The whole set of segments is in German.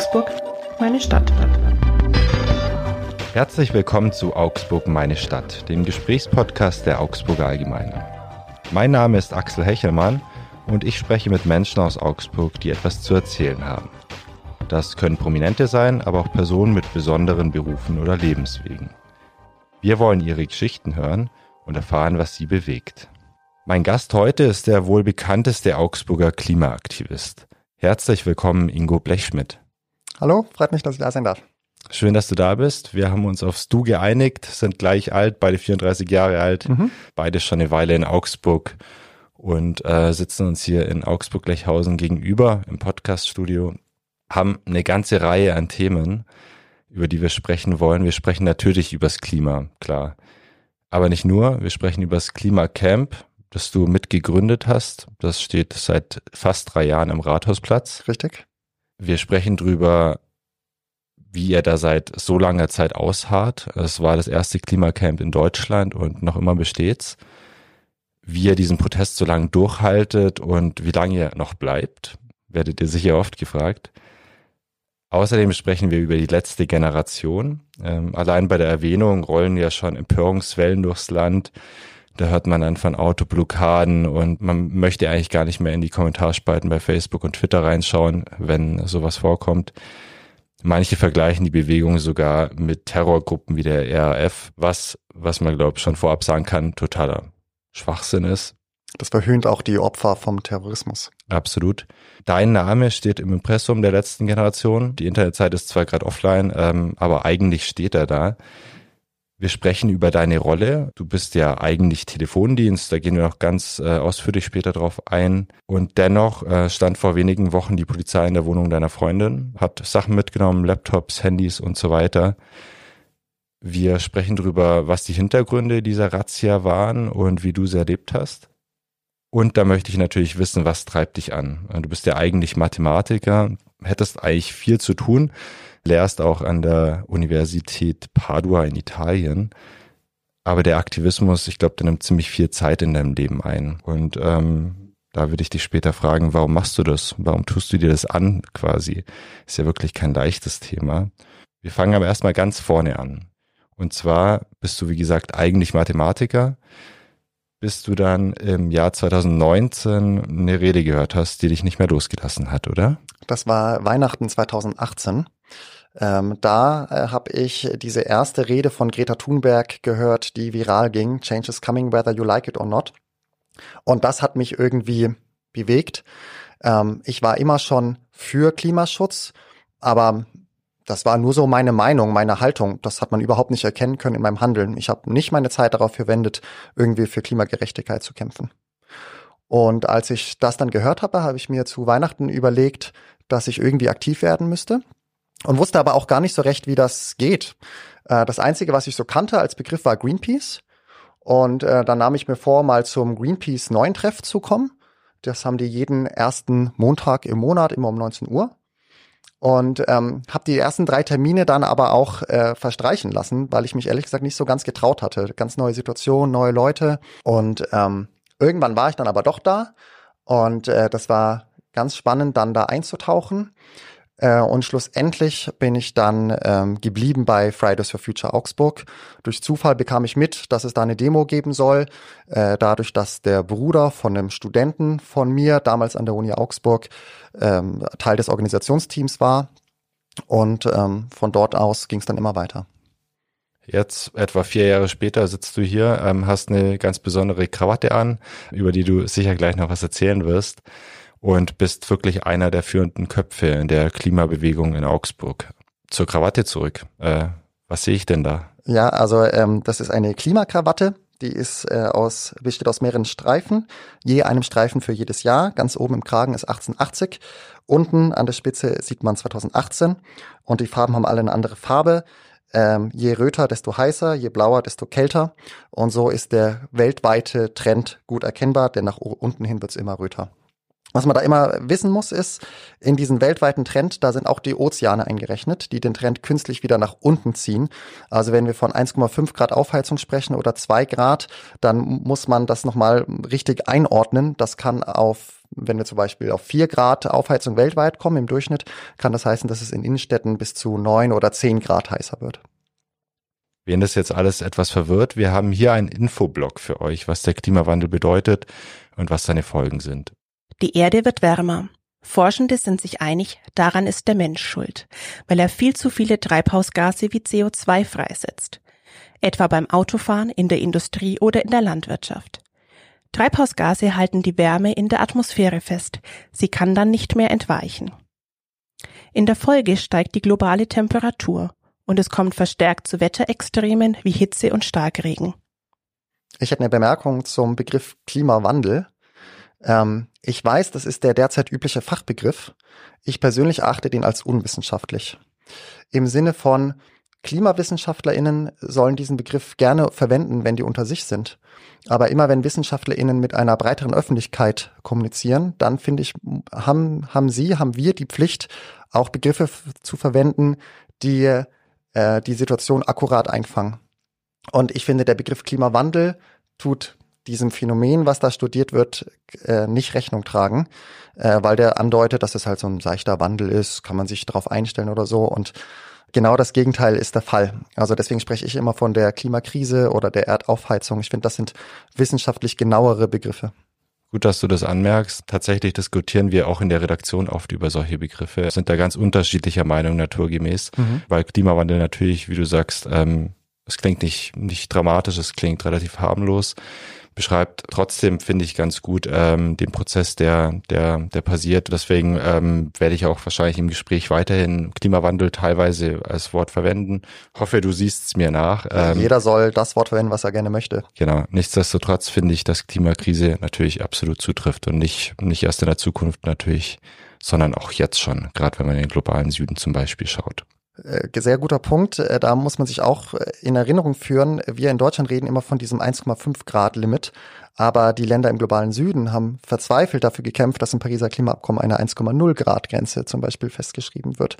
Augsburg, meine Stadt. Herzlich willkommen zu Augsburg, meine Stadt, dem Gesprächspodcast der Augsburger Allgemeine. Mein Name ist Axel Hechelmann und ich spreche mit Menschen aus Augsburg, die etwas zu erzählen haben. Das können Prominente sein, aber auch Personen mit besonderen Berufen oder Lebenswegen. Wir wollen ihre Geschichten hören und erfahren, was sie bewegt. Mein Gast heute ist der wohl bekannteste Augsburger Klimaaktivist. Herzlich willkommen, Ingo Blechschmidt. Hallo, freut mich, dass ich da sein darf. Schön, dass du da bist. Wir haben uns aufs Du geeinigt, sind gleich alt, beide 34 Jahre alt, mhm. beide schon eine Weile in Augsburg und äh, sitzen uns hier in Augsburg-Lechhausen gegenüber im Podcaststudio, haben eine ganze Reihe an Themen, über die wir sprechen wollen. Wir sprechen natürlich übers Klima, klar. Aber nicht nur, wir sprechen übers Klimacamp, das du mitgegründet hast. Das steht seit fast drei Jahren im Rathausplatz. Richtig. Wir sprechen drüber, wie ihr da seit so langer Zeit ausharrt. Es war das erste Klimacamp in Deutschland und noch immer besteht's. Wie ihr diesen Protest so lange durchhaltet und wie lange ihr noch bleibt, werdet ihr sicher oft gefragt. Außerdem sprechen wir über die letzte Generation. Ähm, allein bei der Erwähnung rollen ja schon Empörungswellen durchs Land. Da hört man dann von Autoblockaden und man möchte eigentlich gar nicht mehr in die Kommentarspalten bei Facebook und Twitter reinschauen, wenn sowas vorkommt. Manche vergleichen die Bewegung sogar mit Terrorgruppen wie der RAF, was, was man glaube ich schon vorab sagen kann, totaler Schwachsinn ist. Das verhöhnt auch die Opfer vom Terrorismus. Absolut. Dein Name steht im Impressum der letzten Generation. Die Internetseite ist zwar gerade offline, ähm, aber eigentlich steht er da. Wir sprechen über deine Rolle. Du bist ja eigentlich Telefondienst, da gehen wir noch ganz äh, ausführlich später drauf ein. Und dennoch äh, stand vor wenigen Wochen die Polizei in der Wohnung deiner Freundin, hat Sachen mitgenommen, Laptops, Handys und so weiter. Wir sprechen darüber, was die Hintergründe dieser Razzia waren und wie du sie erlebt hast. Und da möchte ich natürlich wissen, was treibt dich an? Du bist ja eigentlich Mathematiker, hättest eigentlich viel zu tun lehrst auch an der Universität Padua in Italien. Aber der Aktivismus, ich glaube, der nimmt ziemlich viel Zeit in deinem Leben ein. Und ähm, da würde ich dich später fragen, warum machst du das? Warum tust du dir das an quasi? Ist ja wirklich kein leichtes Thema. Wir fangen aber erstmal ganz vorne an. Und zwar bist du, wie gesagt, eigentlich Mathematiker, bis du dann im Jahr 2019 eine Rede gehört hast, die dich nicht mehr losgelassen hat, oder? Das war Weihnachten 2018. Ähm, da äh, habe ich diese erste Rede von Greta Thunberg gehört, die viral ging. Change is coming, whether you like it or not. Und das hat mich irgendwie bewegt. Ähm, ich war immer schon für Klimaschutz, aber das war nur so meine Meinung, meine Haltung. Das hat man überhaupt nicht erkennen können in meinem Handeln. Ich habe nicht meine Zeit darauf verwendet, irgendwie für Klimagerechtigkeit zu kämpfen. Und als ich das dann gehört habe, habe ich mir zu Weihnachten überlegt, dass ich irgendwie aktiv werden müsste und wusste aber auch gar nicht so recht, wie das geht. Äh, das Einzige, was ich so kannte als Begriff, war Greenpeace. Und äh, dann nahm ich mir vor, mal zum Greenpeace neuen Treff zu kommen. Das haben die jeden ersten Montag im Monat, immer um 19 Uhr. Und ähm, habe die ersten drei Termine dann aber auch äh, verstreichen lassen, weil ich mich ehrlich gesagt nicht so ganz getraut hatte. Ganz neue Situation, neue Leute. Und ähm, irgendwann war ich dann aber doch da. Und äh, das war ganz spannend, dann da einzutauchen. Äh, und schlussendlich bin ich dann ähm, geblieben bei Fridays for Future Augsburg. Durch Zufall bekam ich mit, dass es da eine Demo geben soll. Äh, dadurch, dass der Bruder von einem Studenten von mir, damals an der Uni Augsburg, ähm, Teil des Organisationsteams war. Und ähm, von dort aus ging es dann immer weiter. Jetzt, etwa vier Jahre später, sitzt du hier, ähm, hast eine ganz besondere Krawatte an, über die du sicher gleich noch was erzählen wirst und bist wirklich einer der führenden Köpfe in der Klimabewegung in Augsburg. Zur Krawatte zurück. Äh, was sehe ich denn da? Ja, also ähm, das ist eine Klimakrawatte. Die ist äh, aus, besteht aus mehreren Streifen, je einem Streifen für jedes Jahr. Ganz oben im Kragen ist 1880. Unten an der Spitze sieht man 2018 und die Farben haben alle eine andere Farbe. Ähm, je röter, desto heißer, je blauer, desto kälter. Und so ist der weltweite Trend gut erkennbar, denn nach unten hin wird's immer röter. Was man da immer wissen muss, ist, in diesen weltweiten Trend, da sind auch die Ozeane eingerechnet, die den Trend künstlich wieder nach unten ziehen. Also wenn wir von 1,5 Grad Aufheizung sprechen oder 2 Grad, dann muss man das nochmal richtig einordnen. Das kann auf, wenn wir zum Beispiel auf 4 Grad Aufheizung weltweit kommen im Durchschnitt, kann das heißen, dass es in Innenstädten bis zu 9 oder 10 Grad heißer wird. Wen das jetzt alles etwas verwirrt, wir haben hier einen Infoblock für euch, was der Klimawandel bedeutet und was seine Folgen sind. Die Erde wird wärmer. Forschende sind sich einig, daran ist der Mensch schuld, weil er viel zu viele Treibhausgase wie CO2 freisetzt. Etwa beim Autofahren, in der Industrie oder in der Landwirtschaft. Treibhausgase halten die Wärme in der Atmosphäre fest. Sie kann dann nicht mehr entweichen. In der Folge steigt die globale Temperatur und es kommt verstärkt zu Wetterextremen wie Hitze und Starkregen. Ich hätte eine Bemerkung zum Begriff Klimawandel. Ähm, ich weiß, das ist der derzeit übliche Fachbegriff. Ich persönlich achte den als unwissenschaftlich. Im Sinne von KlimawissenschaftlerInnen sollen diesen Begriff gerne verwenden, wenn die unter sich sind. Aber immer wenn WissenschaftlerInnen mit einer breiteren Öffentlichkeit kommunizieren, dann finde ich, haben, haben sie, haben wir die Pflicht, auch Begriffe zu verwenden, die äh, die Situation akkurat einfangen. Und ich finde, der Begriff Klimawandel tut diesem Phänomen, was da studiert wird, äh, nicht Rechnung tragen, äh, weil der andeutet, dass es halt so ein seichter Wandel ist, kann man sich darauf einstellen oder so. Und genau das Gegenteil ist der Fall. Also deswegen spreche ich immer von der Klimakrise oder der Erdaufheizung. Ich finde, das sind wissenschaftlich genauere Begriffe. Gut, dass du das anmerkst. Tatsächlich diskutieren wir auch in der Redaktion oft über solche Begriffe, sind da ganz unterschiedlicher Meinung naturgemäß, mhm. weil Klimawandel natürlich, wie du sagst, ähm, es klingt nicht, nicht dramatisch, es klingt relativ harmlos beschreibt trotzdem, finde ich, ganz gut ähm, den Prozess, der, der, der passiert. Deswegen ähm, werde ich auch wahrscheinlich im Gespräch weiterhin Klimawandel teilweise als Wort verwenden. Hoffe, du siehst es mir nach. Ähm, Jeder soll das Wort verwenden, was er gerne möchte. Genau. Nichtsdestotrotz finde ich, dass Klimakrise natürlich absolut zutrifft und nicht, nicht erst in der Zukunft natürlich, sondern auch jetzt schon, gerade wenn man in den globalen Süden zum Beispiel schaut. Äh, sehr guter Punkt. Äh, da muss man sich auch äh, in Erinnerung führen. Wir in Deutschland reden immer von diesem 1,5 Grad Limit. Aber die Länder im globalen Süden haben verzweifelt dafür gekämpft, dass im Pariser Klimaabkommen eine 1,0 Grad Grenze zum Beispiel festgeschrieben wird.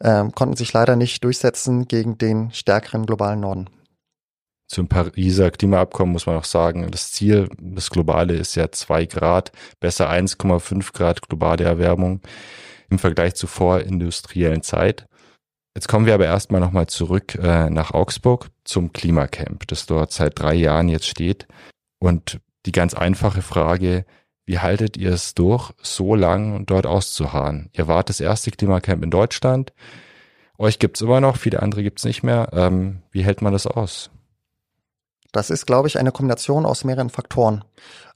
Ähm, konnten sich leider nicht durchsetzen gegen den stärkeren globalen Norden. Zum Pariser Klimaabkommen muss man auch sagen, das Ziel, das globale ist ja 2 Grad, besser 1,5 Grad globale Erwärmung im Vergleich zur vorindustriellen Zeit. Jetzt kommen wir aber erstmal nochmal zurück äh, nach Augsburg zum Klimacamp, das dort seit drei Jahren jetzt steht. Und die ganz einfache Frage, wie haltet ihr es durch, so lang dort auszuharren? Ihr wart das erste Klimacamp in Deutschland. Euch gibt's immer noch, viele andere gibt's nicht mehr. Ähm, wie hält man das aus? Das ist, glaube ich, eine Kombination aus mehreren Faktoren.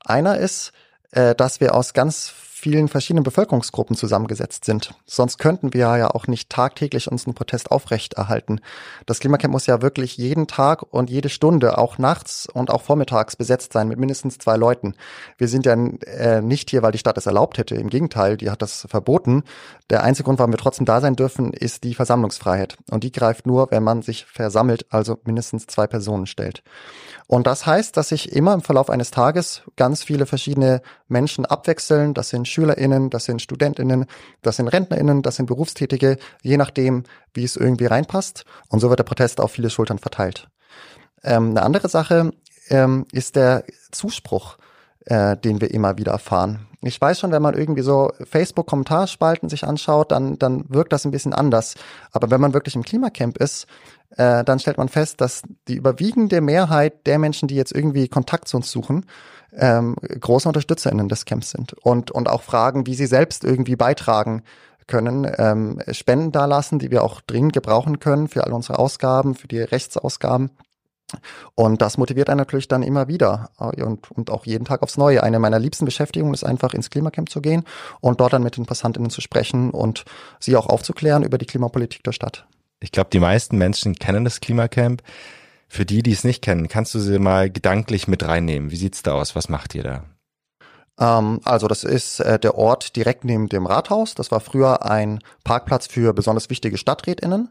Einer ist, äh, dass wir aus ganz vielen verschiedenen Bevölkerungsgruppen zusammengesetzt sind. Sonst könnten wir ja auch nicht tagtäglich unseren Protest aufrechterhalten. Das Klimacamp muss ja wirklich jeden Tag und jede Stunde, auch nachts und auch vormittags besetzt sein mit mindestens zwei Leuten. Wir sind ja äh, nicht hier, weil die Stadt es erlaubt hätte. Im Gegenteil, die hat das verboten. Der einzige Grund, warum wir trotzdem da sein dürfen, ist die Versammlungsfreiheit. Und die greift nur, wenn man sich versammelt, also mindestens zwei Personen stellt. Und das heißt, dass sich immer im Verlauf eines Tages ganz viele verschiedene Menschen abwechseln. Das sind SchülerInnen, das sind StudentInnen, das sind RentnerInnen, das sind Berufstätige, je nachdem, wie es irgendwie reinpasst. Und so wird der Protest auf viele Schultern verteilt. Ähm, eine andere Sache ähm, ist der Zuspruch, äh, den wir immer wieder erfahren. Ich weiß schon, wenn man irgendwie so Facebook-Kommentarspalten sich anschaut, dann, dann wirkt das ein bisschen anders. Aber wenn man wirklich im Klimacamp ist, äh, dann stellt man fest, dass die überwiegende Mehrheit der Menschen, die jetzt irgendwie Kontakt zu uns suchen, ähm, große UnterstützerInnen des Camps sind und, und auch fragen, wie sie selbst irgendwie beitragen können, ähm, Spenden dalassen, die wir auch dringend gebrauchen können für all unsere Ausgaben, für die Rechtsausgaben. Und das motiviert einen natürlich dann immer wieder äh, und, und auch jeden Tag aufs Neue. Eine meiner liebsten Beschäftigungen ist einfach ins Klimacamp zu gehen und dort dann mit den PassantInnen zu sprechen und sie auch aufzuklären über die Klimapolitik der Stadt. Ich glaube, die meisten Menschen kennen das Klimacamp. Für die, die es nicht kennen, kannst du sie mal gedanklich mit reinnehmen. Wie sieht's da aus? Was macht ihr da? Ähm, also das ist äh, der Ort direkt neben dem Rathaus. Das war früher ein Parkplatz für besonders wichtige StadträtInnen.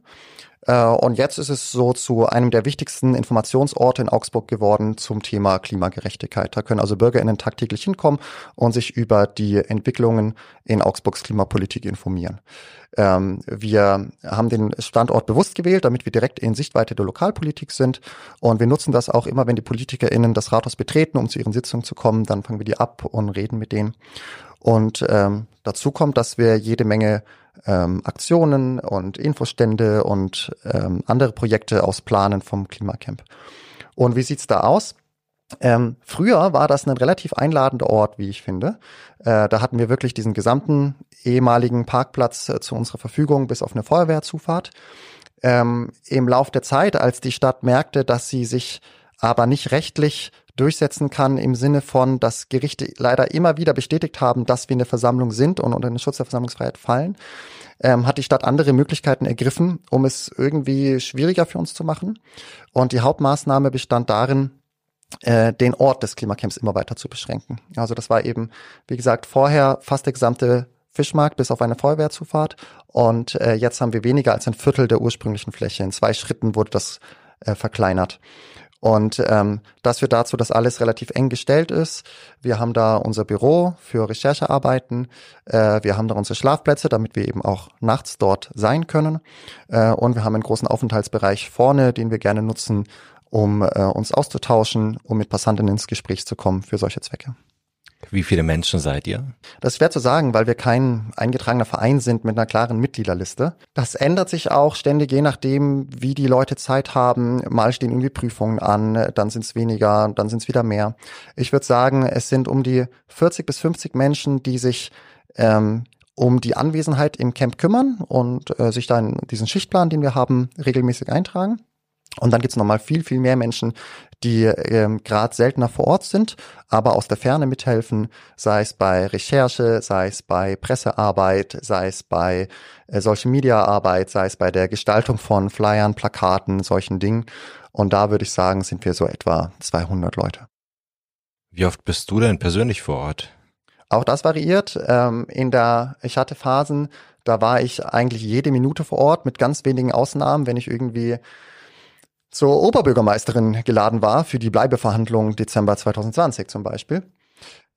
Äh, und jetzt ist es so zu einem der wichtigsten Informationsorte in Augsburg geworden zum Thema Klimagerechtigkeit. Da können also BürgerInnen tagtäglich hinkommen und sich über die Entwicklungen in Augsburgs Klimapolitik informieren. Ähm, wir haben den Standort bewusst gewählt, damit wir direkt in Sichtweite der Lokalpolitik sind. Und wir nutzen das auch immer, wenn die PolitikerInnen das Rathaus betreten, um zu ihren Sitzungen zu kommen. Dann fangen wir die ab und reden mit denen. Und ähm, dazu kommt, dass wir jede Menge ähm, Aktionen und Infostände und ähm, andere Projekte ausplanen vom Klimacamp. Und wie sieht's da aus? Ähm, früher war das ein relativ einladender Ort, wie ich finde. Äh, da hatten wir wirklich diesen gesamten ehemaligen Parkplatz äh, zu unserer Verfügung bis auf eine Feuerwehrzufahrt. Ähm, Im Lauf der Zeit, als die Stadt merkte, dass sie sich aber nicht rechtlich durchsetzen kann im Sinne von, dass Gerichte leider immer wieder bestätigt haben, dass wir eine Versammlung sind und unter den Schutz der Versammlungsfreiheit fallen, ähm, hat die Stadt andere Möglichkeiten ergriffen, um es irgendwie schwieriger für uns zu machen. Und die Hauptmaßnahme bestand darin, äh, den Ort des Klimacamps immer weiter zu beschränken. Also das war eben, wie gesagt, vorher fast der gesamte Fischmarkt bis auf eine Feuerwehrzufahrt und äh, jetzt haben wir weniger als ein Viertel der ursprünglichen Fläche. In zwei Schritten wurde das äh, verkleinert. Und ähm, das führt dazu, dass alles relativ eng gestellt ist. Wir haben da unser Büro für Recherchearbeiten. Äh, wir haben da unsere Schlafplätze, damit wir eben auch nachts dort sein können. Äh, und wir haben einen großen Aufenthaltsbereich vorne, den wir gerne nutzen, um äh, uns auszutauschen, um mit Passanten ins Gespräch zu kommen für solche Zwecke. Wie viele Menschen seid ihr? Das ist schwer zu sagen, weil wir kein eingetragener Verein sind mit einer klaren Mitgliederliste. Das ändert sich auch ständig, je nachdem, wie die Leute Zeit haben. Mal stehen irgendwie Prüfungen an, dann sind es weniger, dann sind es wieder mehr. Ich würde sagen, es sind um die 40 bis 50 Menschen, die sich ähm, um die Anwesenheit im Camp kümmern und äh, sich dann diesen Schichtplan, den wir haben, regelmäßig eintragen. Und dann gibt's nochmal viel, viel mehr Menschen, die ähm, gerade seltener vor Ort sind, aber aus der Ferne mithelfen, sei es bei Recherche, sei es bei Pressearbeit, sei es bei äh, Social Media Arbeit, sei es bei der Gestaltung von Flyern, Plakaten, solchen Dingen. Und da würde ich sagen, sind wir so etwa 200 Leute. Wie oft bist du denn persönlich vor Ort? Auch das variiert. Ähm, in der, ich hatte Phasen, da war ich eigentlich jede Minute vor Ort, mit ganz wenigen Ausnahmen, wenn ich irgendwie zur Oberbürgermeisterin geladen war für die Bleibeverhandlungen Dezember 2020 zum Beispiel.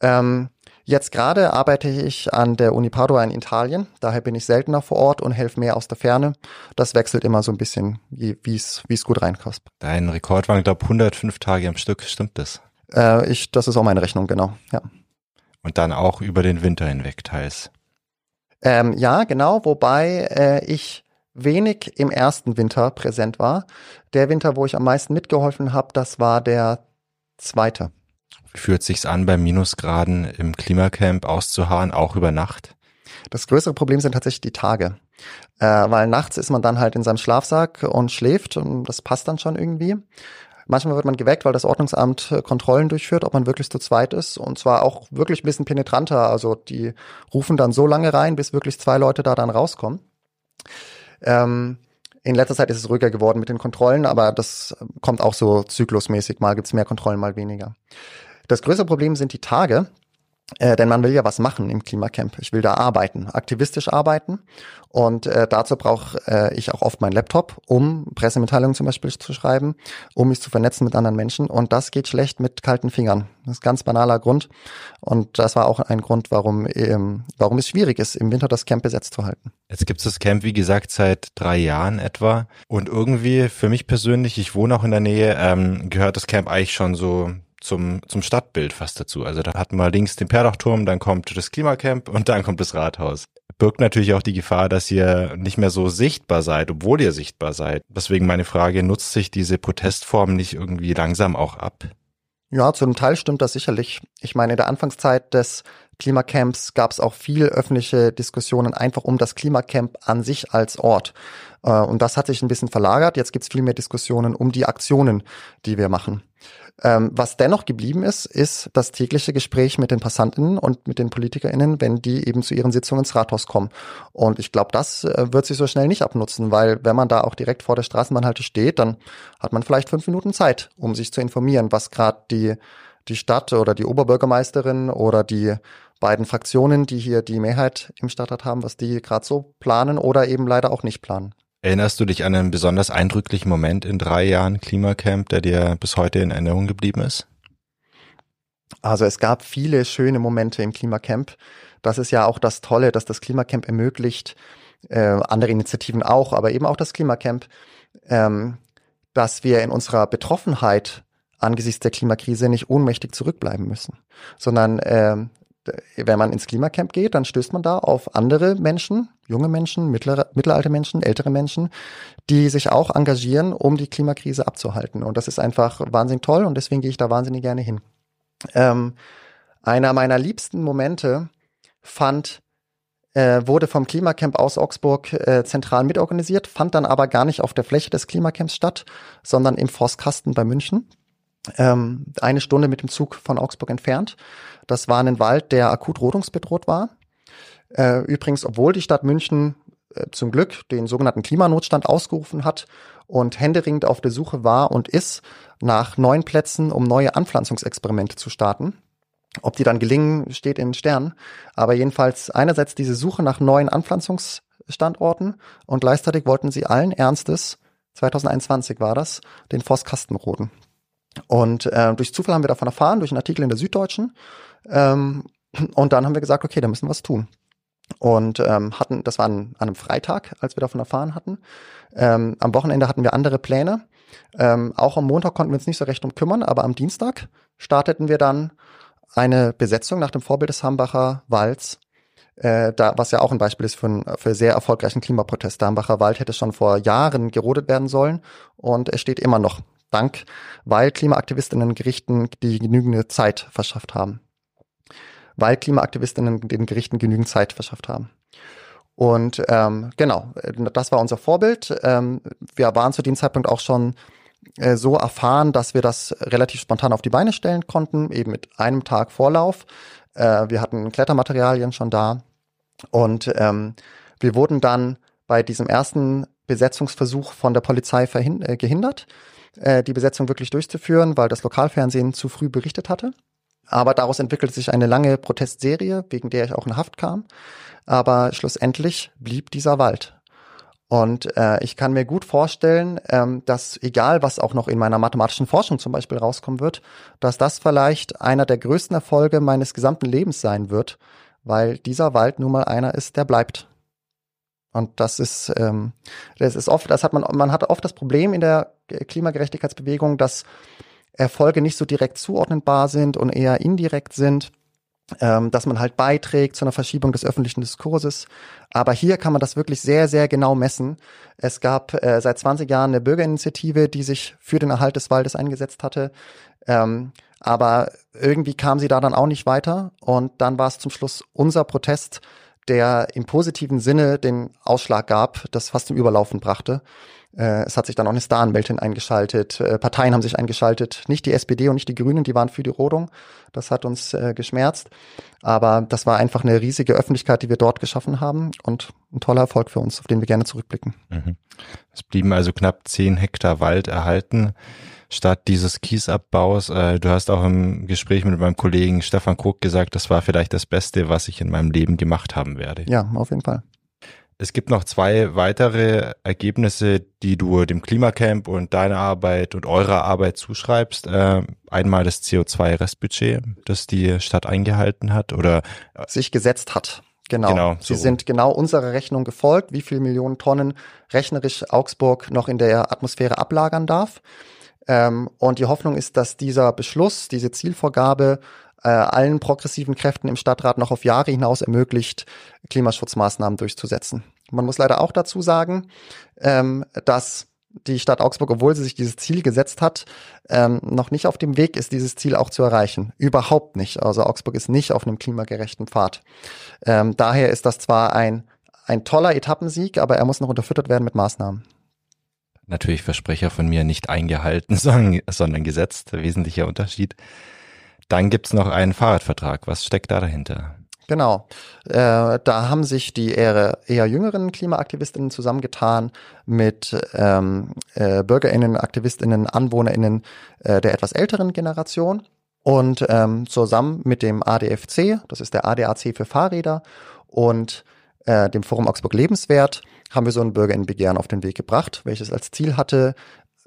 Ähm, jetzt gerade arbeite ich an der Uni Padua in Italien, daher bin ich seltener vor Ort und helfe mehr aus der Ferne. Das wechselt immer so ein bisschen, wie es gut reinpasst. Dein Rekord waren, glaube 105 Tage am Stück, stimmt das? Äh, ich, das ist auch meine Rechnung, genau, ja. Und dann auch über den Winter hinweg teils. Ähm, ja, genau, wobei äh, ich wenig im ersten Winter präsent war. Der Winter, wo ich am meisten mitgeholfen habe, das war der zweite. Wie fühlt sich's an, bei Minusgraden im Klimacamp auszuharren, auch über Nacht? Das größere Problem sind tatsächlich die Tage. Äh, weil nachts ist man dann halt in seinem Schlafsack und schläft und das passt dann schon irgendwie. Manchmal wird man geweckt, weil das Ordnungsamt äh, Kontrollen durchführt, ob man wirklich zu zweit ist. Und zwar auch wirklich ein bisschen penetranter. Also die rufen dann so lange rein, bis wirklich zwei Leute da dann rauskommen. Ähm, in letzter Zeit ist es ruhiger geworden mit den Kontrollen, aber das kommt auch so zyklusmäßig. Mal gibt's mehr Kontrollen, mal weniger. Das größere Problem sind die Tage. Äh, denn man will ja was machen im Klimacamp. Ich will da arbeiten, aktivistisch arbeiten. Und äh, dazu brauche äh, ich auch oft meinen Laptop, um Pressemitteilungen zum Beispiel zu schreiben, um mich zu vernetzen mit anderen Menschen. Und das geht schlecht mit kalten Fingern. Das ist ganz banaler Grund. Und das war auch ein Grund, warum, ähm, warum es schwierig ist, im Winter das Camp besetzt zu halten. Jetzt gibt es das Camp, wie gesagt, seit drei Jahren etwa. Und irgendwie für mich persönlich, ich wohne auch in der Nähe, ähm, gehört das Camp eigentlich schon so zum, zum Stadtbild fast dazu. Also da hatten wir links den Perdachturm, dann kommt das Klimacamp und dann kommt das Rathaus. Birgt natürlich auch die Gefahr, dass ihr nicht mehr so sichtbar seid, obwohl ihr sichtbar seid. Deswegen meine Frage, nutzt sich diese Protestform nicht irgendwie langsam auch ab? Ja, zum Teil stimmt das sicherlich. Ich meine, in der Anfangszeit des Klimacamps gab es auch viel öffentliche Diskussionen einfach um das Klimacamp an sich als Ort. Äh, und das hat sich ein bisschen verlagert. Jetzt gibt es viel mehr Diskussionen um die Aktionen, die wir machen. Ähm, was dennoch geblieben ist, ist das tägliche Gespräch mit den Passantinnen und mit den PolitikerInnen, wenn die eben zu ihren Sitzungen ins Rathaus kommen. Und ich glaube, das äh, wird sich so schnell nicht abnutzen, weil wenn man da auch direkt vor der Straßenbahnhalte steht, dann hat man vielleicht fünf Minuten Zeit, um sich zu informieren, was gerade die, die Stadt oder die Oberbürgermeisterin oder die beiden Fraktionen, die hier die Mehrheit im Stadtrat haben, was die gerade so planen oder eben leider auch nicht planen. Erinnerst du dich an einen besonders eindrücklichen Moment in drei Jahren Klimacamp, der dir bis heute in Erinnerung geblieben ist? Also es gab viele schöne Momente im Klimacamp. Das ist ja auch das Tolle, dass das Klimacamp ermöglicht, äh, andere Initiativen auch, aber eben auch das Klimacamp, ähm, dass wir in unserer Betroffenheit angesichts der Klimakrise nicht ohnmächtig zurückbleiben müssen, sondern ähm, wenn man ins Klimacamp geht, dann stößt man da auf andere Menschen, junge Menschen, mittlere, mittelalte Menschen, ältere Menschen, die sich auch engagieren, um die Klimakrise abzuhalten. Und das ist einfach wahnsinnig toll und deswegen gehe ich da wahnsinnig gerne hin. Ähm, einer meiner liebsten Momente fand äh, wurde vom Klimacamp aus Augsburg äh, zentral mitorganisiert, fand dann aber gar nicht auf der Fläche des Klimacamps statt, sondern im Forstkasten bei München. Ähm, eine Stunde mit dem Zug von Augsburg entfernt. Das war ein Wald, der akut rodungsbedroht war. Äh, übrigens, obwohl die Stadt München äh, zum Glück den sogenannten Klimanotstand ausgerufen hat und händeringend auf der Suche war und ist nach neuen Plätzen, um neue Anpflanzungsexperimente zu starten. Ob die dann gelingen, steht in Sternen. Aber jedenfalls einerseits diese Suche nach neuen Anpflanzungsstandorten und gleichzeitig wollten sie allen Ernstes, 2021 war das, den Forstkasten roden. Und äh, durch Zufall haben wir davon erfahren, durch einen Artikel in der Süddeutschen. Ähm, und dann haben wir gesagt, okay, da müssen wir was tun. Und ähm, hatten, das war an, an einem Freitag, als wir davon erfahren hatten. Ähm, am Wochenende hatten wir andere Pläne. Ähm, auch am Montag konnten wir uns nicht so recht um kümmern, aber am Dienstag starteten wir dann eine Besetzung nach dem Vorbild des Hambacher Walds, äh, da, was ja auch ein Beispiel ist für, einen, für sehr erfolgreichen Klimaprotest. Der Hambacher Wald hätte schon vor Jahren gerodet werden sollen und es steht immer noch dank, weil Klimaaktivistinnen Gerichten die genügende Zeit verschafft haben. Weil Klimaaktivistinnen den Gerichten genügend Zeit verschafft haben. Und ähm, genau, das war unser Vorbild. Ähm, wir waren zu dem Zeitpunkt auch schon äh, so erfahren, dass wir das relativ spontan auf die Beine stellen konnten, eben mit einem Tag Vorlauf. Äh, wir hatten Klettermaterialien schon da und ähm, wir wurden dann bei diesem ersten Besetzungsversuch von der Polizei äh, gehindert, äh, die Besetzung wirklich durchzuführen, weil das Lokalfernsehen zu früh berichtet hatte. Aber daraus entwickelte sich eine lange Protestserie, wegen der ich auch in Haft kam. Aber schlussendlich blieb dieser Wald. Und äh, ich kann mir gut vorstellen, ähm, dass egal was auch noch in meiner mathematischen Forschung zum Beispiel rauskommen wird, dass das vielleicht einer der größten Erfolge meines gesamten Lebens sein wird, weil dieser Wald nun mal einer ist, der bleibt. Und das ist, ähm, das ist oft, das hat man, man hat oft das Problem in der Klimagerechtigkeitsbewegung, dass Erfolge nicht so direkt zuordnenbar sind und eher indirekt sind ähm, dass man halt beiträgt zu einer Verschiebung des öffentlichen Diskurses. Aber hier kann man das wirklich sehr, sehr genau messen. Es gab äh, seit 20 Jahren eine Bürgerinitiative, die sich für den Erhalt des Waldes eingesetzt hatte. Ähm, aber irgendwie kam sie da dann auch nicht weiter. Und dann war es zum Schluss unser Protest, der im positiven Sinne den Ausschlag gab, das fast zum Überlaufen brachte. Äh, es hat sich dann auch eine Star-Anwältin eingeschaltet, äh, Parteien haben sich eingeschaltet, nicht die SPD und nicht die Grünen, die waren für die Rodung. Das hat uns äh, geschmerzt. Aber das war einfach eine riesige Öffentlichkeit, die wir dort geschaffen haben und ein toller Erfolg für uns, auf den wir gerne zurückblicken. Mhm. Es blieben also knapp zehn Hektar Wald erhalten statt dieses Kiesabbaus. Du hast auch im Gespräch mit meinem Kollegen Stefan Krug gesagt, das war vielleicht das Beste, was ich in meinem Leben gemacht haben werde. Ja, auf jeden Fall. Es gibt noch zwei weitere Ergebnisse, die du dem Klimacamp und deiner Arbeit und eurer Arbeit zuschreibst. Äh, einmal das CO2-Restbudget, das die Stadt eingehalten hat oder sich gesetzt hat. Genau. genau Sie so. sind genau unserer Rechnung gefolgt, wie viel Millionen Tonnen rechnerisch Augsburg noch in der Atmosphäre ablagern darf. Ähm, und die Hoffnung ist, dass dieser Beschluss, diese Zielvorgabe äh, allen progressiven Kräften im Stadtrat noch auf Jahre hinaus ermöglicht, Klimaschutzmaßnahmen durchzusetzen. Man muss leider auch dazu sagen, ähm, dass die Stadt Augsburg, obwohl sie sich dieses Ziel gesetzt hat, ähm, noch nicht auf dem Weg ist, dieses Ziel auch zu erreichen. Überhaupt nicht. Also Augsburg ist nicht auf einem klimagerechten Pfad. Ähm, daher ist das zwar ein, ein toller Etappensieg, aber er muss noch unterfüttert werden mit Maßnahmen. Natürlich Versprecher von mir nicht eingehalten, sondern, sondern gesetzt. Wesentlicher Unterschied. Dann gibt's noch einen Fahrradvertrag. Was steckt da dahinter? Genau. Äh, da haben sich die eher, eher jüngeren Klimaaktivistinnen zusammengetan mit ähm, äh, BürgerInnen, AktivistInnen, AnwohnerInnen äh, der etwas älteren Generation und ähm, zusammen mit dem ADFC, das ist der ADAC für Fahrräder und äh, dem Forum Augsburg Lebenswert, haben wir so ein Bürgerinnenbegehren auf den Weg gebracht, welches als Ziel hatte,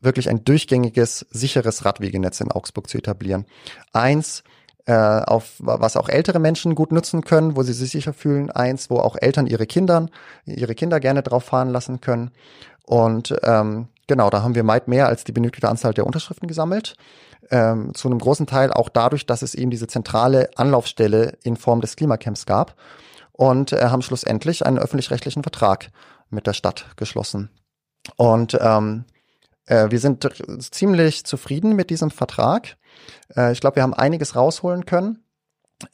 wirklich ein durchgängiges, sicheres Radwegenetz in Augsburg zu etablieren. Eins, äh, auf was auch ältere Menschen gut nutzen können, wo sie sich sicher fühlen. Eins, wo auch Eltern ihre Kindern, ihre Kinder gerne drauf fahren lassen können. Und ähm, genau, da haben wir weit mehr als die benötigte Anzahl der Unterschriften gesammelt. Ähm, zu einem großen Teil auch dadurch, dass es eben diese zentrale Anlaufstelle in Form des Klimacamps gab und äh, haben schlussendlich einen öffentlich-rechtlichen Vertrag mit der Stadt geschlossen. Und ähm, äh, wir sind ziemlich zufrieden mit diesem Vertrag. Äh, ich glaube, wir haben einiges rausholen können.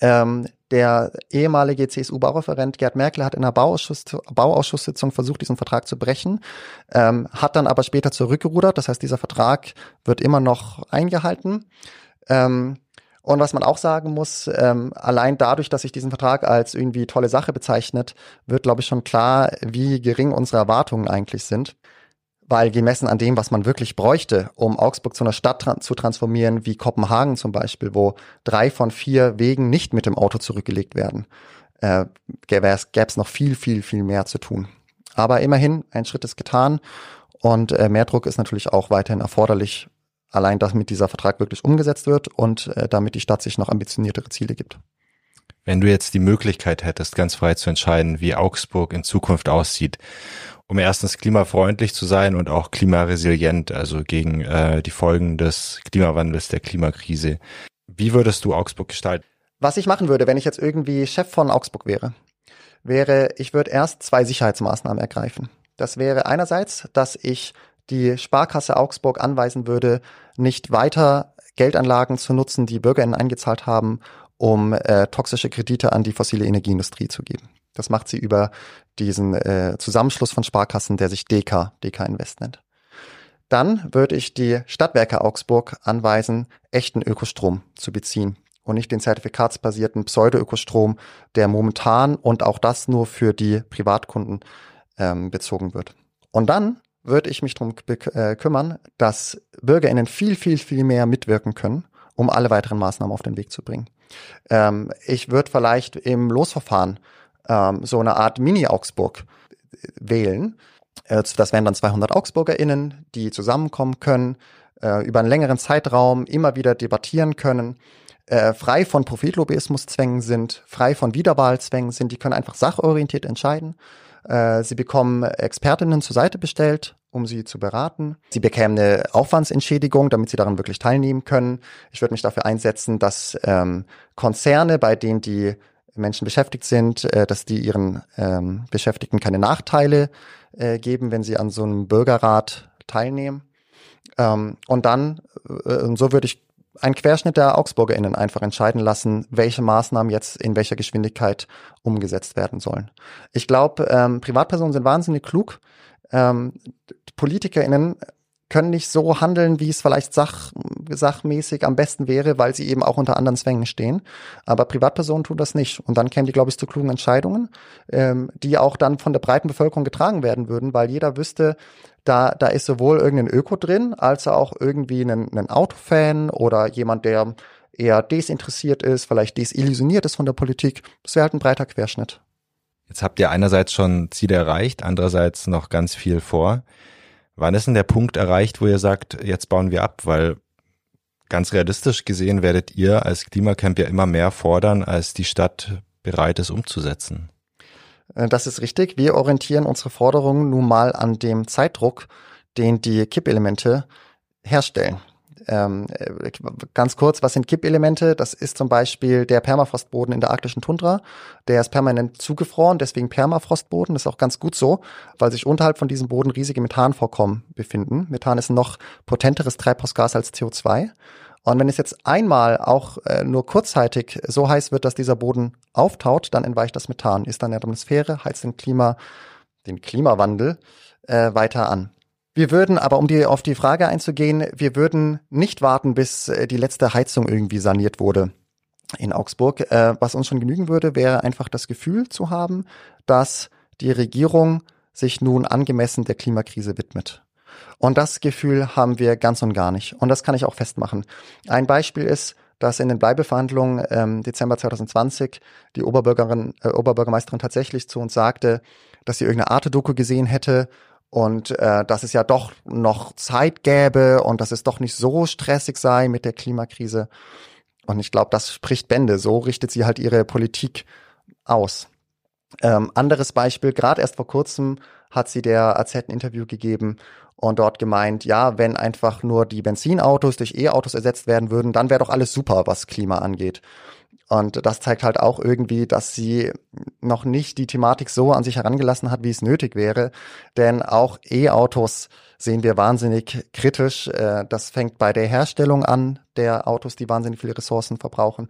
Ähm, der ehemalige CSU-Baureferent Gerd Merkel hat in einer Bauausschuss, Bauausschusssitzung versucht, diesen Vertrag zu brechen, ähm, hat dann aber später zurückgerudert. Das heißt, dieser Vertrag wird immer noch eingehalten. Ähm, und was man auch sagen muss, ähm, allein dadurch, dass sich diesen Vertrag als irgendwie tolle Sache bezeichnet, wird, glaube ich, schon klar, wie gering unsere Erwartungen eigentlich sind weil gemessen an dem, was man wirklich bräuchte, um Augsburg zu einer Stadt zu transformieren, wie Kopenhagen zum Beispiel, wo drei von vier Wegen nicht mit dem Auto zurückgelegt werden, äh, gäbe es noch viel, viel, viel mehr zu tun. Aber immerhin, ein Schritt ist getan und äh, mehr Druck ist natürlich auch weiterhin erforderlich, allein damit dieser Vertrag wirklich umgesetzt wird und äh, damit die Stadt sich noch ambitioniertere Ziele gibt. Wenn du jetzt die Möglichkeit hättest, ganz frei zu entscheiden, wie Augsburg in Zukunft aussieht um erstens klimafreundlich zu sein und auch klimaresilient, also gegen äh, die Folgen des Klimawandels, der Klimakrise. Wie würdest du Augsburg gestalten? Was ich machen würde, wenn ich jetzt irgendwie Chef von Augsburg wäre, wäre, ich würde erst zwei Sicherheitsmaßnahmen ergreifen. Das wäre einerseits, dass ich die Sparkasse Augsburg anweisen würde, nicht weiter Geldanlagen zu nutzen, die BürgerInnen eingezahlt haben, um äh, toxische Kredite an die fossile Energieindustrie zu geben. Das macht sie über diesen äh, Zusammenschluss von Sparkassen, der sich DK, DK Invest nennt. Dann würde ich die Stadtwerke Augsburg anweisen, echten Ökostrom zu beziehen und nicht den zertifikatsbasierten Pseudo-Ökostrom, der momentan und auch das nur für die Privatkunden ähm, bezogen wird. Und dann würde ich mich darum äh, kümmern, dass BürgerInnen viel, viel, viel mehr mitwirken können, um alle weiteren Maßnahmen auf den Weg zu bringen. Ähm, ich würde vielleicht im Losverfahren ähm, so eine Art Mini-Augsburg wählen. Äh, das wären dann 200 AugsburgerInnen, die zusammenkommen können, äh, über einen längeren Zeitraum immer wieder debattieren können, äh, frei von Profitlobbyismuszwängen sind, frei von Wiederwahlzwängen sind, die können einfach sachorientiert entscheiden. Äh, sie bekommen Expertinnen zur Seite bestellt, um sie zu beraten. Sie bekämen eine Aufwandsentschädigung, damit sie daran wirklich teilnehmen können. Ich würde mich dafür einsetzen, dass ähm, Konzerne, bei denen die Menschen beschäftigt sind, äh, dass die ihren ähm, Beschäftigten keine Nachteile äh, geben, wenn sie an so einem Bürgerrat teilnehmen. Ähm, und dann, äh, so würde ich einen Querschnitt der AugsburgerInnen einfach entscheiden lassen, welche Maßnahmen jetzt in welcher Geschwindigkeit umgesetzt werden sollen. Ich glaube, ähm, Privatpersonen sind wahnsinnig klug. Ähm, PolitikerInnen können nicht so handeln, wie es vielleicht sach, sachmäßig am besten wäre, weil sie eben auch unter anderen Zwängen stehen. Aber Privatpersonen tun das nicht. Und dann kämen die, glaube ich, zu klugen Entscheidungen, ähm, die auch dann von der breiten Bevölkerung getragen werden würden, weil jeder wüsste, da, da ist sowohl irgendein Öko drin, als auch irgendwie ein, ein Autofan oder jemand, der eher desinteressiert ist, vielleicht desillusioniert ist von der Politik. Das wäre halt ein breiter Querschnitt. Jetzt habt ihr einerseits schon Ziele erreicht, andererseits noch ganz viel vor. Wann ist denn der Punkt erreicht, wo ihr sagt, jetzt bauen wir ab? Weil ganz realistisch gesehen werdet ihr als Klimacamp ja immer mehr fordern, als die Stadt bereit ist umzusetzen. Äh, das ist richtig. Wir orientieren unsere Forderungen nun mal an dem Zeitdruck, den die Kippelemente herstellen. Ähm, äh, ganz kurz, was sind Kippelemente? Das ist zum Beispiel der Permafrostboden in der arktischen Tundra. Der ist permanent zugefroren, deswegen Permafrostboden. Das ist auch ganz gut so, weil sich unterhalb von diesem Boden riesige Methanvorkommen befinden. Methan ist ein noch potenteres Treibhausgas als CO2. Und wenn es jetzt einmal auch äh, nur kurzzeitig so heiß wird, dass dieser Boden auftaut, dann entweicht das Methan, ist dann in der Atmosphäre, heizt den Klima, den Klimawandel äh, weiter an. Wir würden aber, um die, auf die Frage einzugehen, wir würden nicht warten, bis äh, die letzte Heizung irgendwie saniert wurde in Augsburg. Äh, was uns schon genügen würde, wäre einfach das Gefühl zu haben, dass die Regierung sich nun angemessen der Klimakrise widmet. Und das Gefühl haben wir ganz und gar nicht. Und das kann ich auch festmachen. Ein Beispiel ist, dass in den Bleibeverhandlungen ähm, Dezember 2020 die Oberbürgerin, äh, Oberbürgermeisterin tatsächlich zu uns sagte, dass sie irgendeine Arte-Doku gesehen hätte und äh, dass es ja doch noch Zeit gäbe und dass es doch nicht so stressig sei mit der Klimakrise. Und ich glaube, das spricht Bände. So richtet sie halt ihre Politik aus. Ähm, anderes Beispiel, gerade erst vor kurzem hat sie der AZ ein Interview gegeben und dort gemeint, ja, wenn einfach nur die Benzinautos durch E-Autos ersetzt werden würden, dann wäre doch alles super, was Klima angeht. Und das zeigt halt auch irgendwie, dass sie noch nicht die Thematik so an sich herangelassen hat, wie es nötig wäre. Denn auch E-Autos sehen wir wahnsinnig kritisch. Äh, das fängt bei der Herstellung an der Autos, die wahnsinnig viele Ressourcen verbrauchen.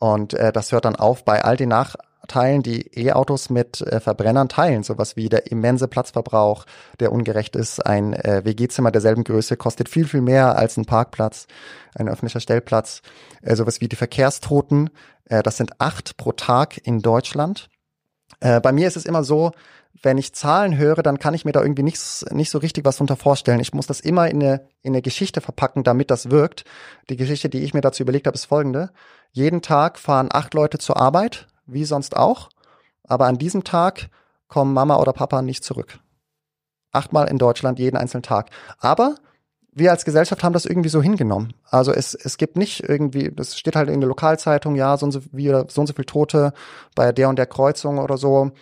Und äh, das hört dann auf bei all den Nach teilen, die E-Autos mit äh, Verbrennern teilen. Sowas wie der immense Platzverbrauch, der ungerecht ist. Ein äh, WG-Zimmer derselben Größe kostet viel, viel mehr als ein Parkplatz, ein öffentlicher Stellplatz. Äh, sowas wie die Verkehrstoten, das sind acht pro Tag in Deutschland. Bei mir ist es immer so, wenn ich Zahlen höre, dann kann ich mir da irgendwie nichts, nicht so richtig was drunter vorstellen. Ich muss das immer in eine, in eine Geschichte verpacken, damit das wirkt. Die Geschichte, die ich mir dazu überlegt habe, ist folgende. Jeden Tag fahren acht Leute zur Arbeit, wie sonst auch. Aber an diesem Tag kommen Mama oder Papa nicht zurück. Achtmal in Deutschland jeden einzelnen Tag. Aber wir als Gesellschaft haben das irgendwie so hingenommen. Also es, es gibt nicht irgendwie, das steht halt in der Lokalzeitung, ja, so und so, wie, so und so viel Tote bei der und der Kreuzung oder so.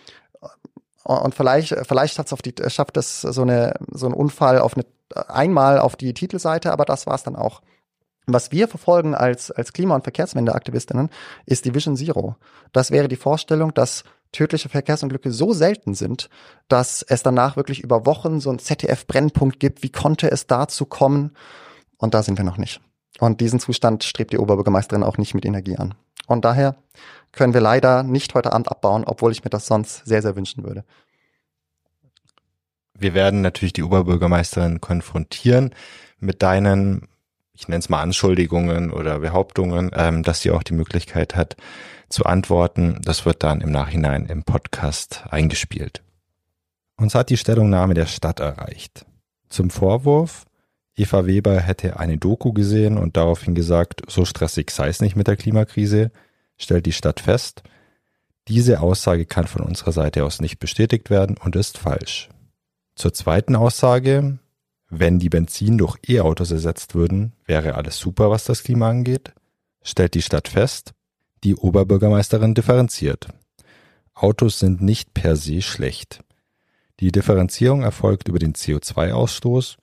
Und vielleicht, vielleicht es auf die, schafft es so eine, so ein Unfall auf eine, einmal auf die Titelseite, aber das war's dann auch. Was wir verfolgen als, als Klima- und Verkehrswendeaktivistinnen ist die Vision Zero. Das wäre die Vorstellung, dass tödliche Verkehrsunglücke so selten sind, dass es danach wirklich über Wochen so ein ZDF-Brennpunkt gibt. Wie konnte es dazu kommen? Und da sind wir noch nicht. Und diesen Zustand strebt die Oberbürgermeisterin auch nicht mit Energie an. Und daher können wir leider nicht heute Abend abbauen, obwohl ich mir das sonst sehr, sehr wünschen würde. Wir werden natürlich die Oberbürgermeisterin konfrontieren mit deinen ich nenne es mal Anschuldigungen oder Behauptungen, ähm, dass sie auch die Möglichkeit hat zu antworten. Das wird dann im Nachhinein im Podcast eingespielt. Uns hat die Stellungnahme der Stadt erreicht. Zum Vorwurf, Eva Weber hätte eine Doku gesehen und daraufhin gesagt, so stressig sei es nicht mit der Klimakrise, stellt die Stadt fest, diese Aussage kann von unserer Seite aus nicht bestätigt werden und ist falsch. Zur zweiten Aussage, wenn die Benzin durch E-Autos ersetzt würden, wäre alles super, was das Klima angeht, stellt die Stadt fest. Die Oberbürgermeisterin differenziert. Autos sind nicht per se schlecht. Die Differenzierung erfolgt über den CO2-Ausstoß.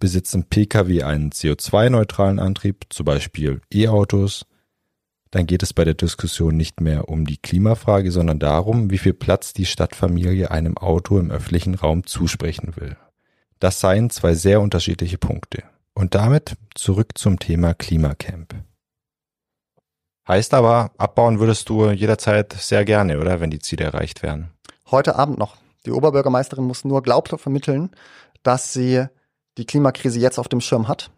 Besitzen Pkw einen CO2-neutralen Antrieb, zum Beispiel E-Autos, dann geht es bei der Diskussion nicht mehr um die Klimafrage, sondern darum, wie viel Platz die Stadtfamilie einem Auto im öffentlichen Raum zusprechen will. Das seien zwei sehr unterschiedliche Punkte. Und damit zurück zum Thema Klimacamp. Heißt aber, abbauen würdest du jederzeit sehr gerne, oder, wenn die Ziele erreicht werden? Heute Abend noch. Die Oberbürgermeisterin muss nur glaubhaft vermitteln, dass sie die Klimakrise jetzt auf dem Schirm hat.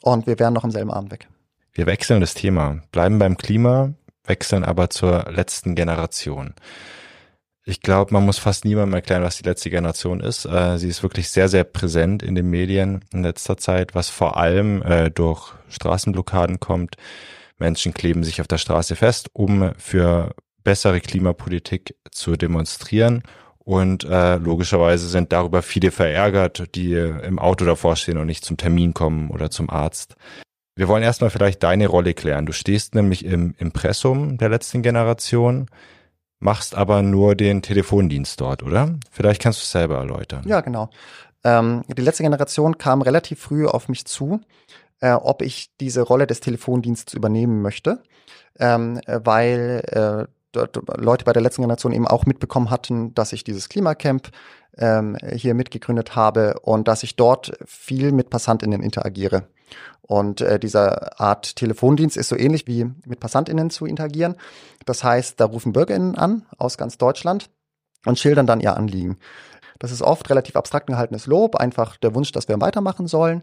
Und wir wären noch am selben Abend weg. Wir wechseln das Thema, bleiben beim Klima, wechseln aber zur letzten Generation. Ich glaube, man muss fast niemandem erklären, was die letzte Generation ist. Äh, sie ist wirklich sehr, sehr präsent in den Medien in letzter Zeit, was vor allem äh, durch Straßenblockaden kommt. Menschen kleben sich auf der Straße fest, um für bessere Klimapolitik zu demonstrieren. Und äh, logischerweise sind darüber viele verärgert, die im Auto davor stehen und nicht zum Termin kommen oder zum Arzt. Wir wollen erstmal vielleicht deine Rolle klären. Du stehst nämlich im Impressum der letzten Generation machst aber nur den Telefondienst dort, oder? Vielleicht kannst du es selber erläutern. Ja, genau. Ähm, die letzte Generation kam relativ früh auf mich zu, äh, ob ich diese Rolle des Telefondienstes übernehmen möchte, ähm, weil äh, Leute bei der letzten Generation eben auch mitbekommen hatten, dass ich dieses Klimacamp ähm, hier mitgegründet habe und dass ich dort viel mit PassantInnen interagiere. Und äh, dieser Art Telefondienst ist so ähnlich wie mit PassantInnen zu interagieren. Das heißt, da rufen BürgerInnen an aus ganz Deutschland und schildern dann ihr Anliegen. Das ist oft relativ abstrakt gehaltenes Lob, einfach der Wunsch, dass wir weitermachen sollen.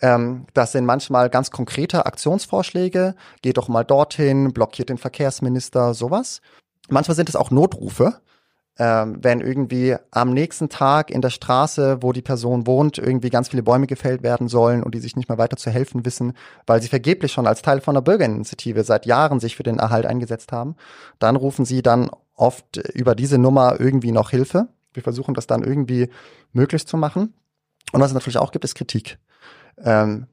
Ähm, das sind manchmal ganz konkrete Aktionsvorschläge. Geht doch mal dorthin, blockiert den Verkehrsminister, sowas. Manchmal sind es auch Notrufe, ähm, wenn irgendwie am nächsten Tag in der Straße, wo die Person wohnt, irgendwie ganz viele Bäume gefällt werden sollen und die sich nicht mehr weiter zu helfen wissen, weil sie vergeblich schon als Teil von einer Bürgerinitiative seit Jahren sich für den Erhalt eingesetzt haben, dann rufen sie dann oft über diese Nummer irgendwie noch Hilfe. Wir versuchen das dann irgendwie möglich zu machen. Und was es natürlich auch gibt, ist Kritik. Ähm,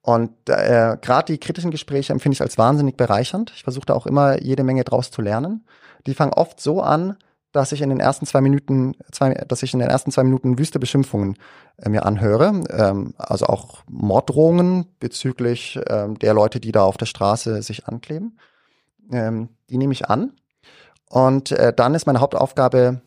und äh, gerade die kritischen Gespräche empfinde ich als wahnsinnig bereichernd. Ich versuche da auch immer jede Menge draus zu lernen. Die fangen oft so an, dass ich in den ersten zwei Minuten, zwei, dass ich in den ersten zwei Minuten wüste Beschimpfungen äh, mir anhöre, ähm, also auch Morddrohungen bezüglich ähm, der Leute, die da auf der Straße sich ankleben. Ähm, die nehme ich an. Und äh, dann ist meine Hauptaufgabe,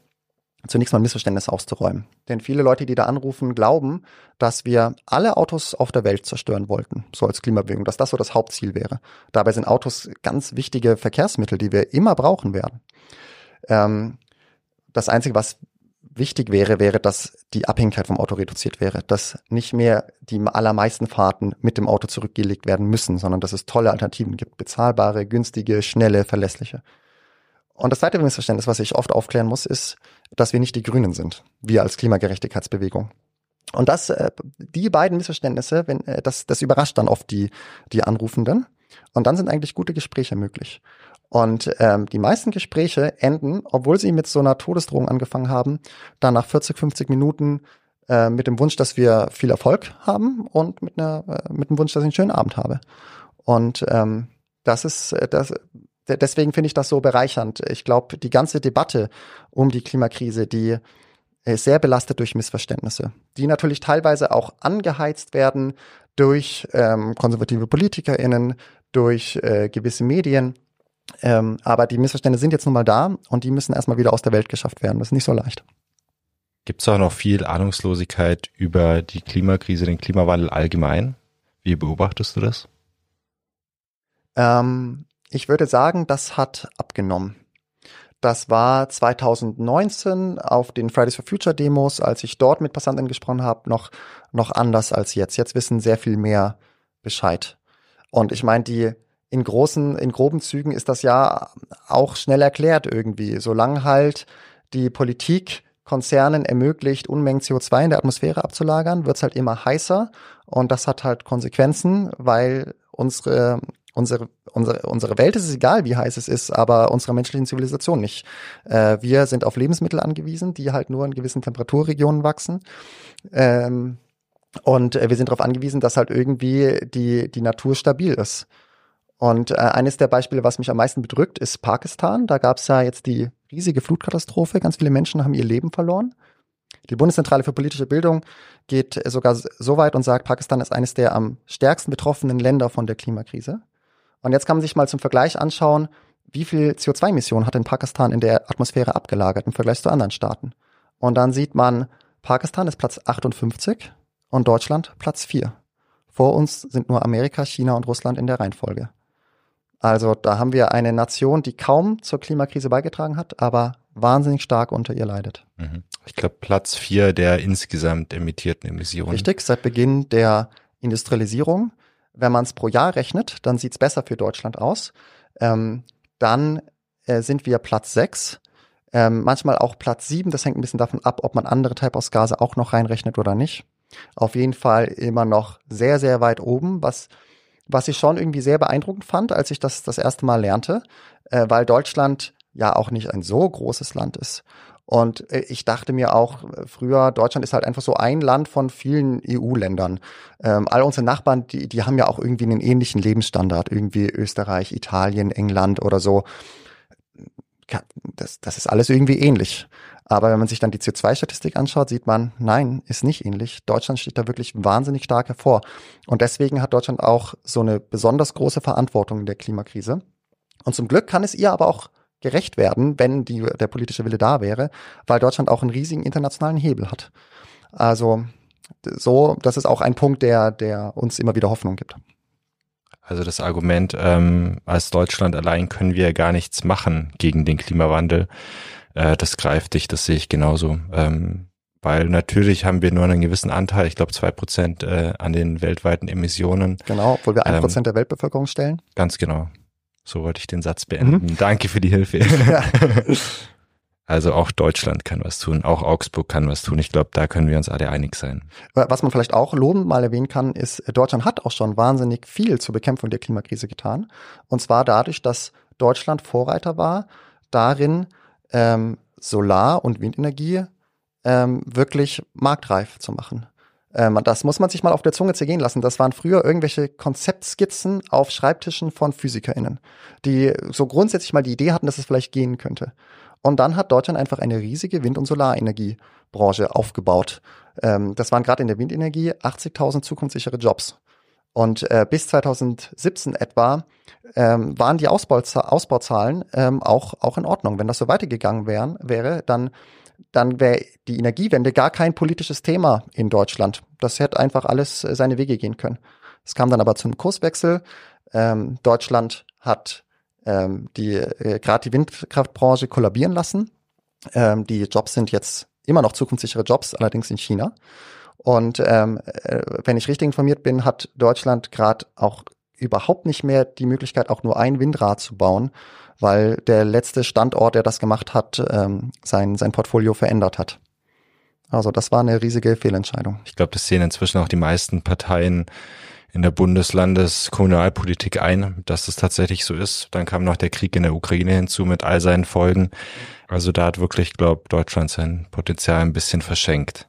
zunächst mal Missverständnis auszuräumen. Denn viele Leute, die da anrufen, glauben, dass wir alle Autos auf der Welt zerstören wollten, so als Klimabewegung, dass das so das Hauptziel wäre. Dabei sind Autos ganz wichtige Verkehrsmittel, die wir immer brauchen werden. Ähm, das Einzige, was wichtig wäre, wäre, dass die Abhängigkeit vom Auto reduziert wäre, dass nicht mehr die allermeisten Fahrten mit dem Auto zurückgelegt werden müssen, sondern dass es tolle Alternativen gibt, bezahlbare, günstige, schnelle, verlässliche. Und das zweite Missverständnis, was ich oft aufklären muss, ist, dass wir nicht die Grünen sind, wir als Klimagerechtigkeitsbewegung. Und das, äh, die beiden Missverständnisse, wenn, äh, das, das überrascht dann oft die, die Anrufenden. Und dann sind eigentlich gute Gespräche möglich. Und ähm, die meisten Gespräche enden, obwohl sie mit so einer Todesdrohung angefangen haben, dann nach 40, 50 Minuten äh, mit dem Wunsch, dass wir viel Erfolg haben und mit, einer, äh, mit dem Wunsch, dass ich einen schönen Abend habe. Und ähm, das ist, äh, das, deswegen finde ich das so bereichernd. Ich glaube, die ganze Debatte um die Klimakrise, die ist sehr belastet durch Missverständnisse, die natürlich teilweise auch angeheizt werden durch ähm, konservative PolitikerInnen, durch äh, gewisse Medien. Ähm, aber die Missverständnisse sind jetzt nun mal da und die müssen erstmal wieder aus der Welt geschafft werden. Das ist nicht so leicht. Gibt es auch noch viel Ahnungslosigkeit über die Klimakrise, den Klimawandel allgemein? Wie beobachtest du das? Ähm, ich würde sagen, das hat abgenommen. Das war 2019 auf den Fridays for Future Demos, als ich dort mit Passanten gesprochen habe, noch, noch anders als jetzt. Jetzt wissen sehr viel mehr Bescheid. Und ich meine, die in großen, in groben Zügen ist das ja auch schnell erklärt irgendwie. Solange halt die Politik Konzernen ermöglicht, Unmengen CO2 in der Atmosphäre abzulagern, wird's halt immer heißer. Und das hat halt Konsequenzen, weil unsere, unsere, unsere, unsere Welt ist es egal, wie heiß es ist, aber unserer menschlichen Zivilisation nicht. Äh, wir sind auf Lebensmittel angewiesen, die halt nur in gewissen Temperaturregionen wachsen. Ähm, und äh, wir sind darauf angewiesen, dass halt irgendwie die, die Natur stabil ist. Und äh, eines der Beispiele, was mich am meisten bedrückt, ist Pakistan. Da gab es ja jetzt die riesige Flutkatastrophe. Ganz viele Menschen haben ihr Leben verloren. Die Bundeszentrale für politische Bildung geht sogar so weit und sagt, Pakistan ist eines der am stärksten betroffenen Länder von der Klimakrise. Und jetzt kann man sich mal zum Vergleich anschauen, wie viel CO2-Emissionen hat denn Pakistan in der Atmosphäre abgelagert im Vergleich zu anderen Staaten. Und dann sieht man, Pakistan ist Platz 58 und Deutschland Platz 4. Vor uns sind nur Amerika, China und Russland in der Reihenfolge. Also da haben wir eine Nation, die kaum zur Klimakrise beigetragen hat, aber wahnsinnig stark unter ihr leidet. Mhm. Ich glaube Platz vier der insgesamt emittierten Emissionen. Richtig, seit Beginn der Industrialisierung. Wenn man es pro Jahr rechnet, dann sieht es besser für Deutschland aus. Ähm, dann äh, sind wir Platz sechs, ähm, manchmal auch Platz sieben. Das hängt ein bisschen davon ab, ob man andere Treibhausgase auch noch reinrechnet oder nicht. Auf jeden Fall immer noch sehr, sehr weit oben, was was ich schon irgendwie sehr beeindruckend fand, als ich das das erste Mal lernte, äh, weil Deutschland ja auch nicht ein so großes Land ist. Und äh, ich dachte mir auch äh, früher, Deutschland ist halt einfach so ein Land von vielen EU-Ländern. Ähm, all unsere Nachbarn, die, die haben ja auch irgendwie einen ähnlichen Lebensstandard, irgendwie Österreich, Italien, England oder so. Das, das ist alles irgendwie ähnlich. Aber wenn man sich dann die CO2-Statistik anschaut, sieht man, nein, ist nicht ähnlich. Deutschland steht da wirklich wahnsinnig stark hervor. Und deswegen hat Deutschland auch so eine besonders große Verantwortung in der Klimakrise. Und zum Glück kann es ihr aber auch gerecht werden, wenn die, der politische Wille da wäre, weil Deutschland auch einen riesigen internationalen Hebel hat. Also so, das ist auch ein Punkt, der, der uns immer wieder Hoffnung gibt. Also das Argument, ähm, als Deutschland allein können wir gar nichts machen gegen den Klimawandel, äh, das greift dich, das sehe ich genauso. Ähm, weil natürlich haben wir nur einen gewissen Anteil, ich glaube zwei Prozent äh, an den weltweiten Emissionen. Genau, obwohl wir ein ähm, Prozent der Weltbevölkerung stellen. Ganz genau. So wollte ich den Satz beenden. Mhm. Danke für die Hilfe. Ja. Also auch Deutschland kann was tun, auch Augsburg kann was tun. Ich glaube, da können wir uns alle einig sein. Was man vielleicht auch lobend mal erwähnen kann, ist, Deutschland hat auch schon wahnsinnig viel zur Bekämpfung der Klimakrise getan. Und zwar dadurch, dass Deutschland Vorreiter war, darin ähm, Solar- und Windenergie ähm, wirklich marktreif zu machen. Ähm, das muss man sich mal auf der Zunge zergehen lassen. Das waren früher irgendwelche Konzeptskizzen auf Schreibtischen von PhysikerInnen, die so grundsätzlich mal die Idee hatten, dass es vielleicht gehen könnte. Und dann hat Deutschland einfach eine riesige Wind- und Solarenergiebranche aufgebaut. Ähm, das waren gerade in der Windenergie 80.000 zukunftssichere Jobs. Und äh, bis 2017 etwa ähm, waren die Ausbauza Ausbauzahlen ähm, auch, auch in Ordnung. Wenn das so weitergegangen wären, wäre, dann, dann wäre die Energiewende gar kein politisches Thema in Deutschland. Das hätte einfach alles äh, seine Wege gehen können. Es kam dann aber zum Kurswechsel. Ähm, Deutschland hat ähm, die äh, gerade die Windkraftbranche kollabieren lassen. Ähm, die Jobs sind jetzt immer noch zukunftssichere Jobs, allerdings in China. Und ähm, äh, wenn ich richtig informiert bin, hat Deutschland gerade auch überhaupt nicht mehr die Möglichkeit, auch nur ein Windrad zu bauen, weil der letzte Standort, der das gemacht hat, ähm, sein, sein Portfolio verändert hat. Also das war eine riesige Fehlentscheidung. Ich glaube, das sehen inzwischen auch die meisten Parteien in der Bundeslandeskommunalpolitik ein, dass es tatsächlich so ist. Dann kam noch der Krieg in der Ukraine hinzu mit all seinen Folgen. Also da hat wirklich, glaube Deutschland sein Potenzial ein bisschen verschenkt.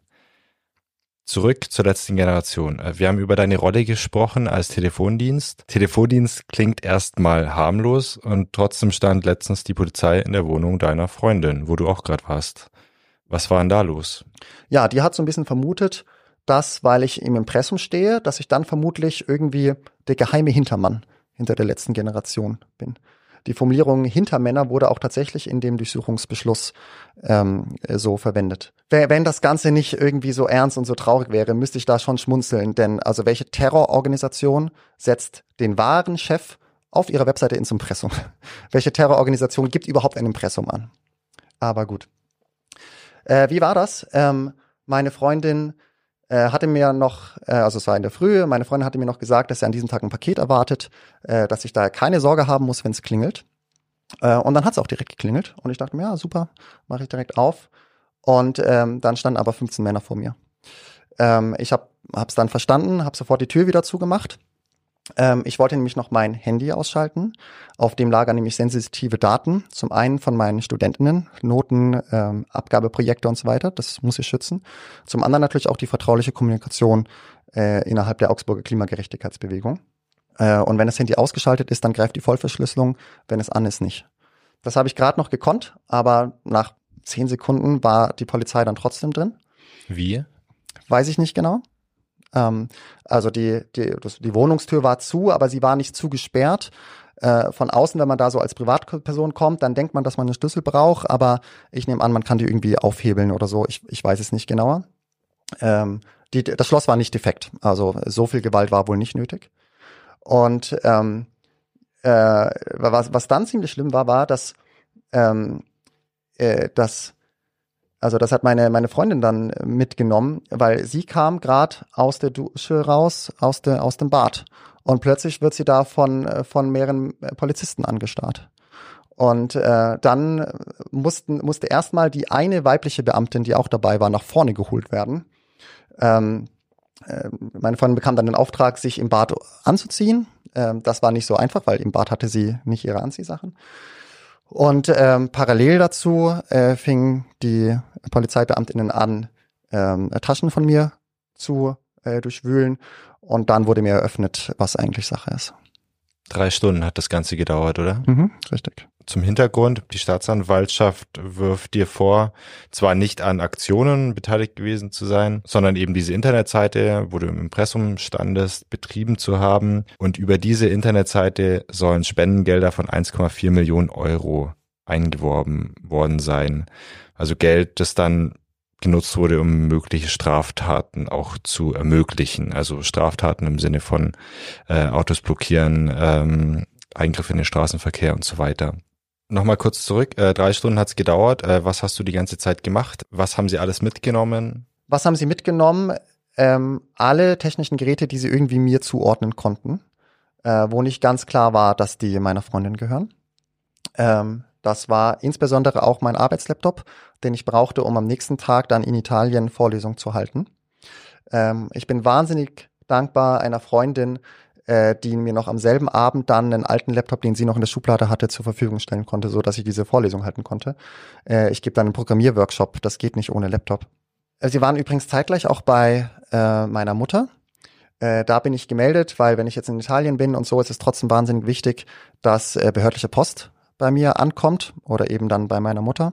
Zurück zur letzten Generation. Äh, wir haben über deine Rolle gesprochen als Telefondienst. Telefondienst klingt erstmal harmlos und trotzdem stand letztens die Polizei in der Wohnung deiner Freundin, wo du auch gerade warst. Was war denn da los? Ja, die hat so ein bisschen vermutet, dass, weil ich im Impressum stehe, dass ich dann vermutlich irgendwie der geheime Hintermann hinter der letzten Generation bin. Die Formulierung Hintermänner wurde auch tatsächlich in dem Durchsuchungsbeschluss ähm, so verwendet. Wenn das Ganze nicht irgendwie so ernst und so traurig wäre, müsste ich da schon schmunzeln, denn also welche Terrororganisation setzt den wahren Chef auf ihrer Webseite ins Impressum? welche Terrororganisation gibt überhaupt ein Impressum an? Aber gut. Äh, wie war das? Ähm, meine Freundin äh, hatte mir noch, äh, also es war in der Früh, meine Freundin hatte mir noch gesagt, dass sie an diesem Tag ein Paket erwartet, äh, dass ich da keine Sorge haben muss, wenn es klingelt. Äh, und dann hat es auch direkt geklingelt und ich dachte mir, ja, super, mache ich direkt auf. Und ähm, dann standen aber 15 Männer vor mir. Ähm, ich habe es dann verstanden, habe sofort die Tür wieder zugemacht ähm, ich wollte nämlich noch mein Handy ausschalten. Auf dem lagern nämlich sensitive Daten. Zum einen von meinen Studentinnen, Noten, ähm, Abgabeprojekte und so weiter. Das muss ich schützen. Zum anderen natürlich auch die vertrauliche Kommunikation äh, innerhalb der Augsburger Klimagerechtigkeitsbewegung. Äh, und wenn das Handy ausgeschaltet ist, dann greift die Vollverschlüsselung. Wenn es an ist, nicht. Das habe ich gerade noch gekonnt, aber nach zehn Sekunden war die Polizei dann trotzdem drin. Wie? Weiß ich nicht genau. Ähm, also die, die, das, die Wohnungstür war zu, aber sie war nicht zugesperrt. Äh, von außen, wenn man da so als Privatperson kommt, dann denkt man, dass man einen Schlüssel braucht, aber ich nehme an, man kann die irgendwie aufhebeln oder so. Ich, ich weiß es nicht genauer. Ähm, die, das Schloss war nicht defekt, also so viel Gewalt war wohl nicht nötig. Und ähm, äh, was, was dann ziemlich schlimm war, war, dass, ähm, äh, dass also das hat meine, meine Freundin dann mitgenommen, weil sie kam gerade aus der Dusche raus, aus, de, aus dem Bad. Und plötzlich wird sie da von, von mehreren Polizisten angestarrt. Und äh, dann mussten, musste erstmal die eine weibliche Beamtin, die auch dabei war, nach vorne geholt werden. Ähm, äh, meine Freundin bekam dann den Auftrag, sich im Bad anzuziehen. Ähm, das war nicht so einfach, weil im Bad hatte sie nicht ihre Anziehsachen. Und ähm, parallel dazu äh, fingen die Polizeibeamtinnen an, ähm, Taschen von mir zu äh, durchwühlen. Und dann wurde mir eröffnet, was eigentlich Sache ist. Drei Stunden hat das Ganze gedauert, oder? Mhm, richtig. Zum Hintergrund, die Staatsanwaltschaft wirft dir vor, zwar nicht an Aktionen beteiligt gewesen zu sein, sondern eben diese Internetseite, wo du im Impressum standest, betrieben zu haben. Und über diese Internetseite sollen Spendengelder von 1,4 Millionen Euro eingeworben worden sein. Also Geld, das dann genutzt wurde, um mögliche Straftaten auch zu ermöglichen. Also Straftaten im Sinne von äh, Autos blockieren, ähm, Eingriff in den Straßenverkehr und so weiter. Nochmal kurz zurück. Äh, drei Stunden hat's gedauert. Äh, was hast du die ganze Zeit gemacht? Was haben sie alles mitgenommen? Was haben sie mitgenommen? Ähm, alle technischen Geräte, die sie irgendwie mir zuordnen konnten, äh, wo nicht ganz klar war, dass die meiner Freundin gehören. Ähm, Das war insbesondere auch mein Arbeitslaptop, den ich brauchte, um am nächsten Tag dann in Italien Vorlesung zu halten. Ähm, ich bin wahnsinnig dankbar einer Freundin, äh, die mir noch am selben Abend dann einen alten Laptop, den sie noch in der Schublade hatte, zur Verfügung stellen konnte, so dass ich diese Vorlesung halten konnte. Äh, ich gebe dann einen Programmierworkshop, das geht nicht ohne Laptop. Äh, sie waren übrigens zeitgleich auch bei äh, meiner Mutter. Äh, da bin ich gemeldet, weil wenn ich jetzt in Italien bin und so, ist es trotzdem wahnsinnig wichtig, dass äh, behördliche Post bei mir ankommt oder eben dann bei meiner Mutter,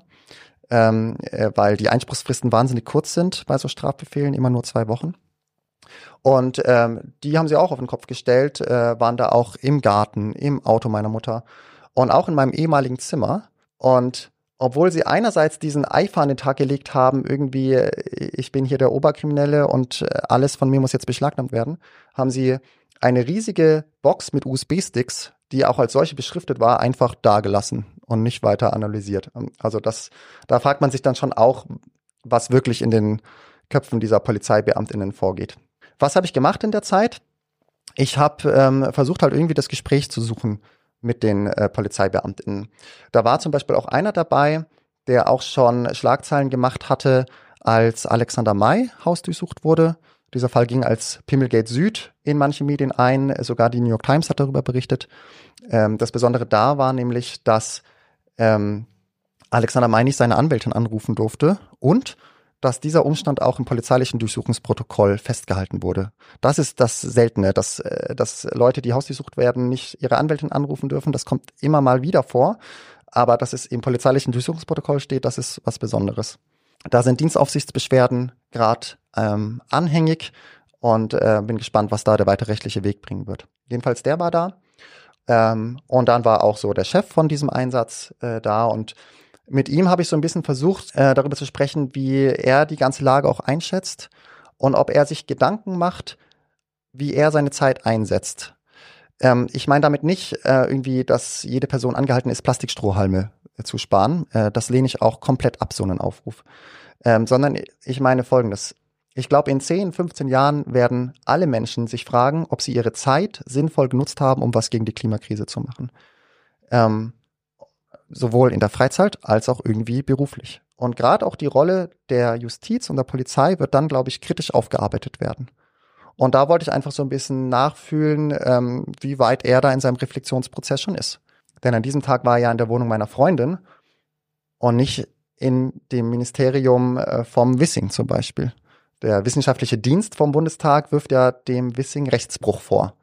ähm, äh, weil die Einspruchsfristen wahnsinnig kurz sind bei so Strafbefehlen, immer nur zwei Wochen. Und ähm, die haben sie auch auf den Kopf gestellt, äh, waren da auch im Garten, im Auto meiner Mutter und auch in meinem ehemaligen Zimmer. Und obwohl sie einerseits diesen Eifer an den Tag gelegt haben, irgendwie, äh, ich bin hier der Oberkriminelle und äh, alles von mir muss jetzt beschlagnahmt werden, haben sie eine riesige Box mit USB-Sticks, die auch als solche beschriftet war, einfach dagelassen und nicht weiter analysiert. Also das, da fragt man sich dann schon auch, was wirklich in den Köpfen dieser Polizeibeamtinnen vorgeht. Was habe ich gemacht in der Zeit? Ich habe ähm, versucht halt irgendwie das Gespräch zu suchen mit den äh, Polizeibeamten. Da war zum Beispiel auch einer dabei, der auch schon Schlagzeilen gemacht hatte, als Alexander May hausdurchsucht wurde. Dieser Fall ging als Pimmelgate Süd in manche Medien ein. Sogar die New York Times hat darüber berichtet. Ähm, das Besondere da war nämlich, dass ähm, Alexander May nicht seine Anwältin anrufen durfte und dass dieser Umstand auch im polizeilichen Durchsuchungsprotokoll festgehalten wurde. Das ist das Seltene, dass, äh, dass Leute, die hausdurchsucht werden, nicht ihre Anwältin anrufen dürfen. Das kommt immer mal wieder vor. Aber dass es im polizeilichen Durchsuchungsprotokoll steht, das ist was Besonderes. Da sind Dienstaufsichtsbeschwerden gerade ähm, anhängig und äh, bin gespannt, was da der weitere rechtliche Weg bringen wird. Jedenfalls der war da. Ähm, und dann war auch so der Chef von diesem Einsatz äh, da und mit ihm habe ich so ein bisschen versucht, äh, darüber zu sprechen, wie er die ganze Lage auch einschätzt und ob er sich Gedanken macht, wie er seine Zeit einsetzt. Ähm, ich meine damit nicht äh, irgendwie, dass jede Person angehalten ist, Plastikstrohhalme äh, zu sparen. Äh, das lehne ich auch komplett ab, so einen Aufruf. Ähm, sondern ich meine Folgendes. Ich glaube, in 10, 15 Jahren werden alle Menschen sich fragen, ob sie ihre Zeit sinnvoll genutzt haben, um was gegen die Klimakrise zu machen. Ähm, sowohl in der Freizeit als auch irgendwie beruflich. Und gerade auch die Rolle der Justiz und der Polizei wird dann, glaube ich, kritisch aufgearbeitet werden. Und da wollte ich einfach so ein bisschen nachfühlen, ähm, wie weit er da in seinem Reflexionsprozess schon ist. Denn an diesem Tag war er ja in der Wohnung meiner Freundin und nicht in dem Ministerium äh, vom Wissing zum Beispiel. Der wissenschaftliche Dienst vom Bundestag wirft ja dem Wissing Rechtsbruch vor.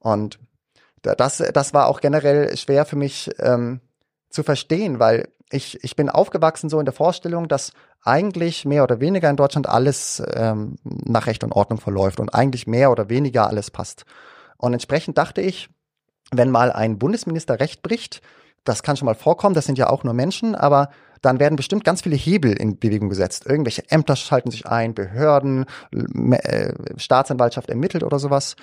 Und das, das war auch generell schwer für mich, ähm, zu verstehen, weil ich, ich bin aufgewachsen so in der Vorstellung, dass eigentlich mehr oder weniger in Deutschland alles ähm, nach Recht und Ordnung verläuft und eigentlich mehr oder weniger alles passt. Und entsprechend dachte ich, wenn mal ein Bundesminister Recht bricht, das kann schon mal vorkommen, das sind ja auch nur Menschen, aber dann werden bestimmt ganz viele Hebel in Bewegung gesetzt. Irgendwelche Ämter schalten sich ein, Behörden, äh, Staatsanwaltschaft ermittelt oder sowas.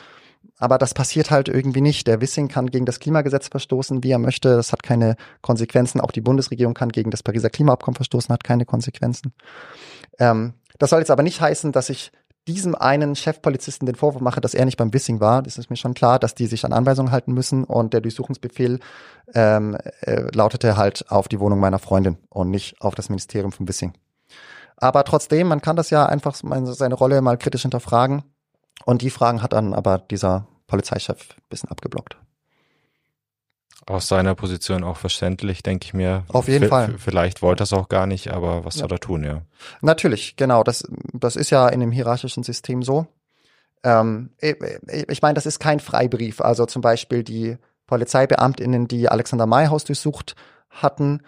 Aber das passiert halt irgendwie nicht. Der Wissing kann gegen das Klimagesetz verstoßen, wie er möchte. Das hat keine Konsequenzen. Auch die Bundesregierung kann gegen das Pariser Klimaabkommen verstoßen, hat keine Konsequenzen. Ähm, das soll jetzt aber nicht heißen, dass ich diesem einen Chefpolizisten den Vorwurf mache, dass er nicht beim Wissing war. Das ist mir schon klar, dass die sich an Anweisungen halten müssen und der Durchsuchungsbefehl ähm, äh, lautete halt auf die Wohnung meiner Freundin und nicht auf das Ministerium vom Wissing. Aber trotzdem, man kann das ja einfach seine Rolle mal kritisch hinterfragen und die Fragen hat dann aber dieser Polizeichef ein bisschen abgeblockt. Aus seiner Position auch verständlich, denke ich mir. Auf jeden v Fall. Vielleicht wollte er es auch gar nicht, aber was ja. soll er tun, ja? Natürlich, genau. Das, das ist ja in dem hierarchischen System so. Ähm, ich, meine, das ist kein Freibrief. Also zum Beispiel die PolizeibeamtInnen, die Alexander Mayhaus durchsucht hatten,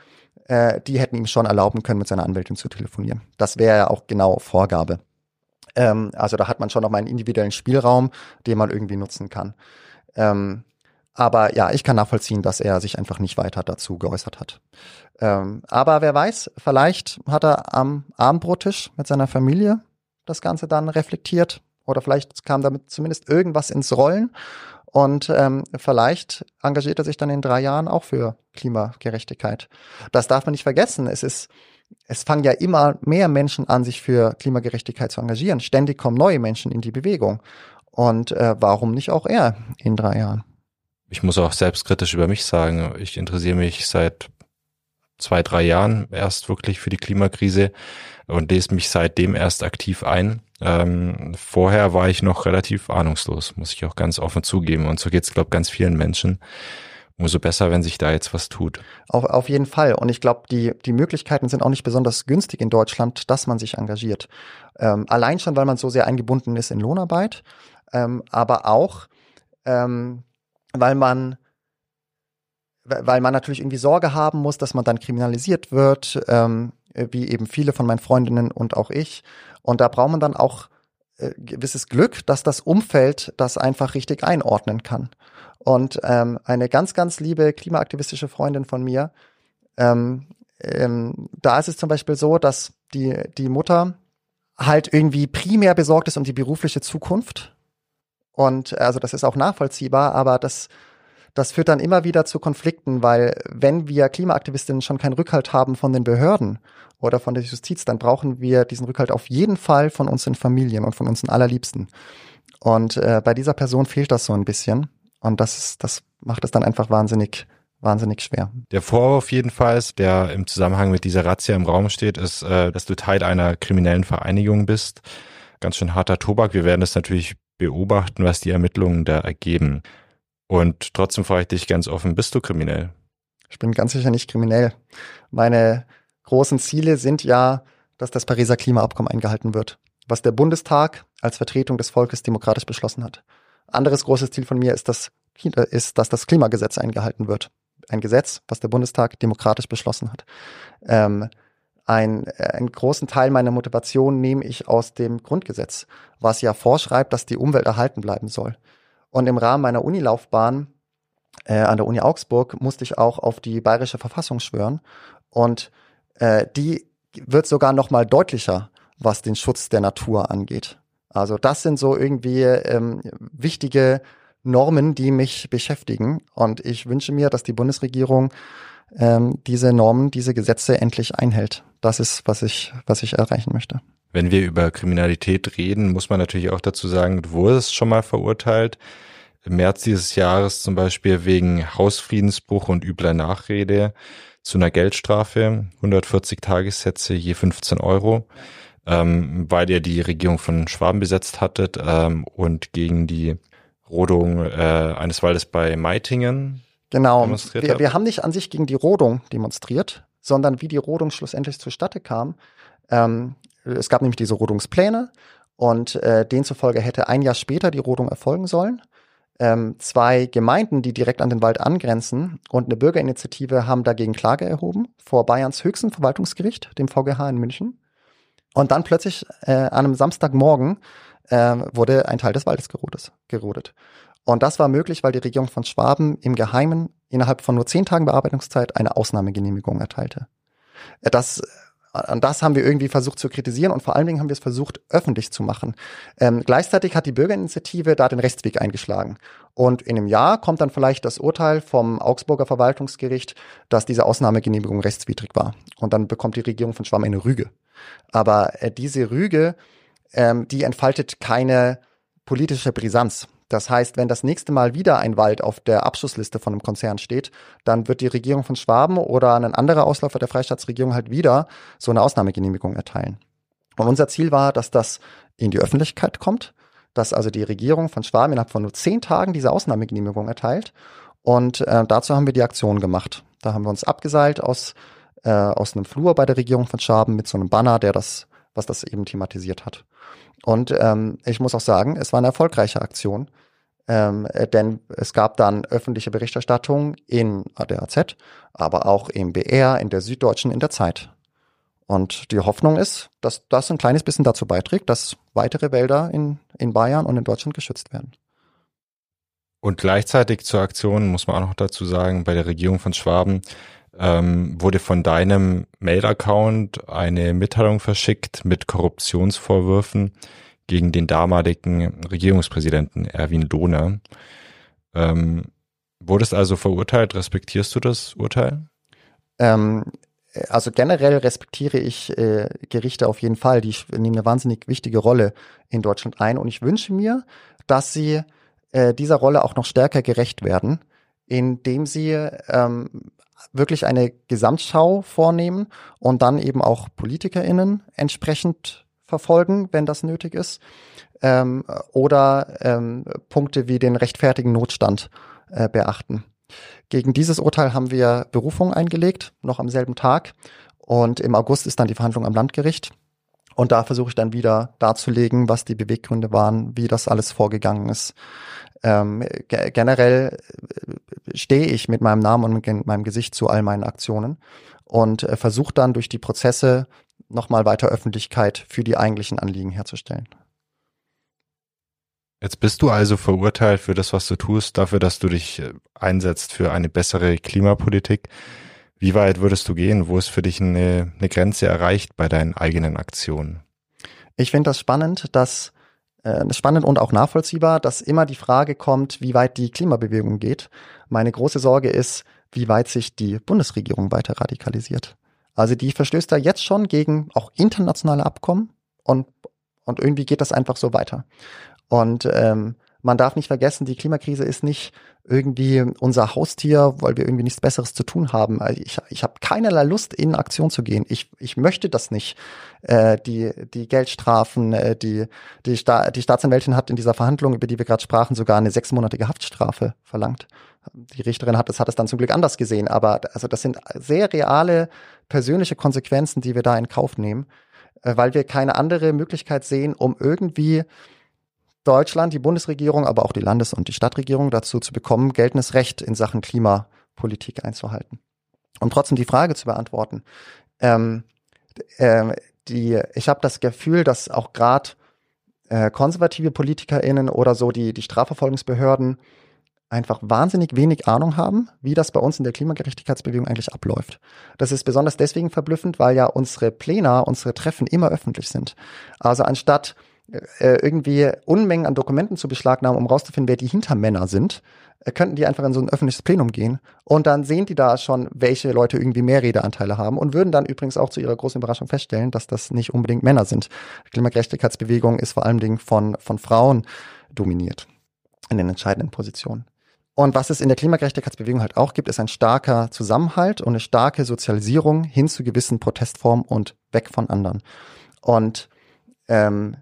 äh, die hätten ihm schon erlauben können, mit seiner Anwältin zu telefonieren. Das wäre ja auch genau Vorgabe. Ähm, also da hat man schon noch mal einen individuellen Spielraum, den man irgendwie nutzen kann. Ähm, aber ja, ich kann nachvollziehen, dass er sich einfach nicht weiter dazu geäußert hat. Ähm, aber wer weiß, vielleicht hat er am Abendbrottisch mit seiner Familie das Ganze dann reflektiert oder vielleicht kam damit zumindest irgendwas ins Rollen und ähm, vielleicht engagiert er sich dann in drei Jahren auch für Klimagerechtigkeit. Das darf man nicht vergessen. Es ist es fangen ja immer mehr Menschen an, sich für Klimagerechtigkeit zu engagieren. Ständig kommen neue Menschen in die Bewegung. Und äh, warum nicht auch er in drei Jahren? Ich muss auch selbstkritisch über mich sagen, ich interessiere mich seit zwei, drei Jahren erst wirklich für die Klimakrise und lese mich seitdem erst aktiv ein. Ähm, vorher war ich noch relativ ahnungslos, muss ich auch ganz offen zugeben. Und so geht es, glaube ganz vielen Menschen. Umso besser, wenn sich da jetzt was tut. Auf, auf jeden Fall. Und ich glaube, die, die Möglichkeiten sind auch nicht besonders günstig in Deutschland, dass man sich engagiert. Ähm, allein schon, weil man so sehr eingebunden ist in Lohnarbeit, ähm, aber auch, ähm, weil man weil man natürlich irgendwie Sorge haben muss, dass man dann kriminalisiert wird, ähm, wie eben viele von meinen Freundinnen und auch ich. Und da braucht man dann auch gewisses Glück, dass das Umfeld das einfach richtig einordnen kann. Und ähm, eine ganz, ganz liebe klimaaktivistische Freundin von mir, ähm, ähm, da ist es zum Beispiel so, dass die, die Mutter halt irgendwie primär besorgt ist um die berufliche Zukunft. Und also das ist auch nachvollziehbar, aber das das führt dann immer wieder zu Konflikten, weil wenn wir Klimaaktivistinnen schon keinen Rückhalt haben von den Behörden oder von der Justiz, dann brauchen wir diesen Rückhalt auf jeden Fall von unseren Familien und von unseren Allerliebsten. Und äh, bei dieser Person fehlt das so ein bisschen. Und das, das macht es dann einfach wahnsinnig, wahnsinnig schwer. Der Vorwurf jedenfalls, der im Zusammenhang mit dieser Razzia im Raum steht, ist, äh, dass du Teil einer kriminellen Vereinigung bist. Ganz schön harter Tobak. Wir werden das natürlich beobachten, was die Ermittlungen da ergeben. Und trotzdem frage ich dich ganz offen, bist du kriminell? Ich bin ganz sicher nicht kriminell. Meine großen Ziele sind ja, dass das Pariser Klimaabkommen eingehalten wird, was der Bundestag als Vertretung des Volkes demokratisch beschlossen hat. Anderes großes Ziel von mir ist, dass, ist, dass das Klimagesetz eingehalten wird. Ein Gesetz, was der Bundestag demokratisch beschlossen hat. Ähm, ein, einen großen Teil meiner Motivation nehme ich aus dem Grundgesetz, was ja vorschreibt, dass die Umwelt erhalten bleiben soll. Und im Rahmen meiner Unilaufbahn äh, an der Uni Augsburg musste ich auch auf die bayerische Verfassung schwören. Und äh, die wird sogar noch mal deutlicher, was den Schutz der Natur angeht. Also das sind so irgendwie ähm, wichtige Normen, die mich beschäftigen. Und ich wünsche mir, dass die Bundesregierung ähm, diese Normen, diese Gesetze endlich einhält. Das ist, was ich, was ich erreichen möchte. Wenn wir über Kriminalität reden, muss man natürlich auch dazu sagen, du wurdest schon mal verurteilt. Im März dieses Jahres zum Beispiel wegen Hausfriedensbruch und übler Nachrede zu einer Geldstrafe, 140 Tagessätze je 15 Euro, ähm, weil ihr die Regierung von Schwaben besetzt hattet ähm, und gegen die Rodung äh, eines Waldes bei Meitingen. Genau. Wir, wir haben nicht an sich gegen die Rodung demonstriert, sondern wie die Rodung schlussendlich zustande kam. Ähm, es gab nämlich diese Rodungspläne und äh, demzufolge hätte ein Jahr später die Rodung erfolgen sollen. Ähm, zwei Gemeinden, die direkt an den Wald angrenzen und eine Bürgerinitiative haben dagegen Klage erhoben vor Bayerns höchsten Verwaltungsgericht, dem VGH in München. Und dann plötzlich äh, an einem Samstagmorgen äh, wurde ein Teil des Waldes gerodet, gerodet. Und das war möglich, weil die Regierung von Schwaben im Geheimen innerhalb von nur zehn Tagen Bearbeitungszeit eine Ausnahmegenehmigung erteilte. Äh, das und das haben wir irgendwie versucht zu kritisieren und vor allen Dingen haben wir es versucht, öffentlich zu machen. Ähm, gleichzeitig hat die Bürgerinitiative da den Rechtsweg eingeschlagen. Und in einem Jahr kommt dann vielleicht das Urteil vom Augsburger Verwaltungsgericht, dass diese Ausnahmegenehmigung rechtswidrig war. Und dann bekommt die Regierung von Schwamm eine Rüge. Aber äh, diese Rüge, ähm, die entfaltet keine politische Brisanz. Das heißt, wenn das nächste Mal wieder ein Wald auf der Abschussliste von einem Konzern steht, dann wird die Regierung von Schwaben oder ein anderer Ausläufer der Freistaatsregierung halt wieder so eine Ausnahmegenehmigung erteilen. Und unser Ziel war, dass das in die Öffentlichkeit kommt, dass also die Regierung von Schwaben innerhalb von nur zehn Tagen diese Ausnahmegenehmigung erteilt. Und äh, dazu haben wir die Aktion gemacht. Da haben wir uns abgeseilt aus, äh, aus einem Flur bei der Regierung von Schwaben mit so einem Banner, der das, was das eben thematisiert hat. Und ähm, ich muss auch sagen, es war eine erfolgreiche Aktion, ähm, äh, denn es gab dann öffentliche Berichterstattung in ADAZ, aber auch im BR, in der Süddeutschen, in der Zeit. Und die Hoffnung ist, dass das ein kleines bisschen dazu beiträgt, dass weitere Wälder in, in Bayern und in Deutschland geschützt werden. Und gleichzeitig zur Aktion muss man auch noch dazu sagen, bei der Regierung von Schwaben ähm, wurde von deinem Mail-Account eine Mitteilung verschickt mit Korruptionsvorwürfen gegen den damaligen Regierungspräsidenten Erwin Lohner. Ähm, wurdest also verurteilt? Respektierst du das Urteil? Ähm, also generell respektiere ich äh, Gerichte auf jeden Fall. Die nehmen eine wahnsinnig wichtige Rolle in Deutschland ein. Und ich wünsche mir, dass sie äh, dieser Rolle auch noch stärker gerecht werden, indem sie ähm, wirklich eine Gesamtschau vornehmen und dann eben auch PolitikerInnen entsprechend verfolgen, wenn das nötig ist. Ähm, oder ähm, Punkte wie den rechtfertigen Notstand äh, beachten. Gegen dieses Urteil haben wir Berufung eingelegt, noch am selben Tag. Und im August ist dann die Verhandlung am Landgericht. Und da versuche ich dann wieder darzulegen, was die Beweggründe waren, wie das alles vorgegangen ist. Ähm, ge generell äh, stehe ich mit meinem Namen und mit meinem Gesicht zu all meinen Aktionen und äh, versuche dann durch die Prozesse nochmal weiter Öffentlichkeit für die eigentlichen Anliegen herzustellen. Jetzt bist du also verurteilt für das, was du tust, dafür, dass du dich äh, einsetzt für eine bessere Klimapolitik. Wie weit würdest du gehen? Wo ist für dich eine, eine Grenze erreicht bei deinen eigenen Aktionen? Ich finde das spannend, dass äh, spannend und auch nachvollziehbar, dass immer die Frage kommt, wie weit die Klimabewegung geht. Meine große Sorge ist, wie weit sich die Bundesregierung weiter radikalisiert. Also die verstößt da jetzt schon gegen auch internationale Abkommen und, und irgendwie geht das einfach so weiter. Und ähm, man darf nicht vergessen, die Klimakrise ist nicht irgendwie unser Haustier, weil wir irgendwie nichts Besseres zu tun haben. Also ich, ich habe keinerlei Lust, in Aktion zu gehen. Ich, ich möchte das nicht. Äh, die, die Geldstrafen, äh, die, die, Sta die Staatsanwältin hat in dieser Verhandlung, über die wir gerade sprachen, sogar eine sechsmonatige Haftstrafe verlangt. Die Richterin hat das, hat es dann zum Glück anders gesehen. Aber also das sind sehr reale persönliche Konsequenzen, die wir da in Kauf nehmen, äh, weil wir keine andere Möglichkeit sehen, um irgendwie Deutschland, die Bundesregierung, aber auch die Landes- und die Stadtregierung dazu zu bekommen, geltendes Recht in Sachen Klimapolitik einzuhalten. Um trotzdem die Frage zu beantworten, ähm, äh, die, ich habe das Gefühl, dass auch gerade äh, konservative PolitikerInnen oder so die, die Strafverfolgungsbehörden einfach wahnsinnig wenig Ahnung haben, wie das bei uns in der Klimagerechtigkeitsbewegung eigentlich abläuft. Das ist besonders deswegen verblüffend, weil ja unsere Pläne, unsere Treffen immer öffentlich sind. Also anstatt irgendwie Unmengen an Dokumenten zu beschlagnahmen, um rauszufinden, wer die Hintermänner sind, äh, könnten die einfach in so ein öffentliches Plenum gehen und dann sehen die da schon, welche Leute irgendwie mehr Redeanteile haben und würden dann übrigens auch zu ihrer großen Überraschung feststellen, dass das nicht unbedingt Männer sind. Die Klimagerechtigkeitsbewegung ist vor allen Dingen von, von Frauen dominiert in den entscheidenden Positionen. Und was es in der Klimagerechtigkeitsbewegung halt auch gibt, ist ein starker Zusammenhalt und eine starke Sozialisierung hin zu gewissen Protestformen und weg von anderen. Und ähm, äh,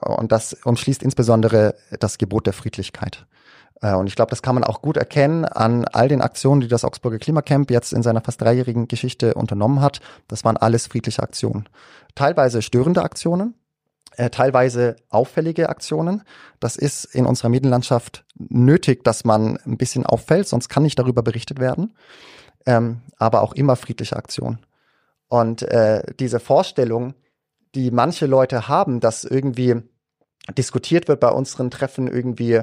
und das umschließt insbesondere das Gebot der Friedlichkeit. Äh, und ich glaube, das kann man auch gut erkennen an all den Aktionen, die das Augsburger Klimacamp jetzt in seiner fast dreijährigen Geschichte unternommen hat. Das waren alles friedliche Aktionen. Teilweise störende Aktionen, äh, teilweise auffällige Aktionen. Das ist in unserer Medienlandschaft nötig, dass man ein bisschen auffällt, sonst kann nicht darüber berichtet werden. Ähm, aber auch immer friedliche Aktionen. Und äh, diese Vorstellung, die manche Leute haben, dass irgendwie diskutiert wird bei unseren Treffen irgendwie,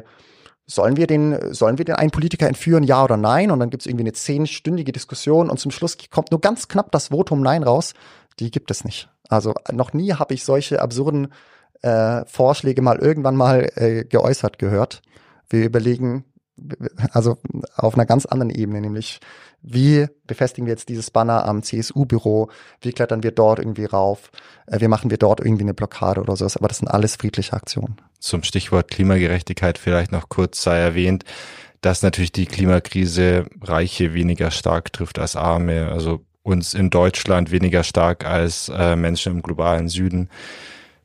sollen wir den, sollen wir den einen Politiker entführen, ja oder nein? Und dann gibt es irgendwie eine zehnstündige Diskussion und zum Schluss kommt nur ganz knapp das Votum Nein raus. Die gibt es nicht. Also noch nie habe ich solche absurden äh, Vorschläge mal irgendwann mal äh, geäußert gehört. Wir überlegen, also auf einer ganz anderen Ebene, nämlich wie befestigen wir jetzt dieses Banner am CSU-Büro, wie klettern wir dort irgendwie rauf, äh, wie machen wir dort irgendwie eine Blockade oder sowas, aber das sind alles friedliche Aktionen. Zum Stichwort Klimagerechtigkeit vielleicht noch kurz sei erwähnt, dass natürlich die Klimakrise Reiche weniger stark trifft als Arme, also uns in Deutschland weniger stark als äh, Menschen im globalen Süden.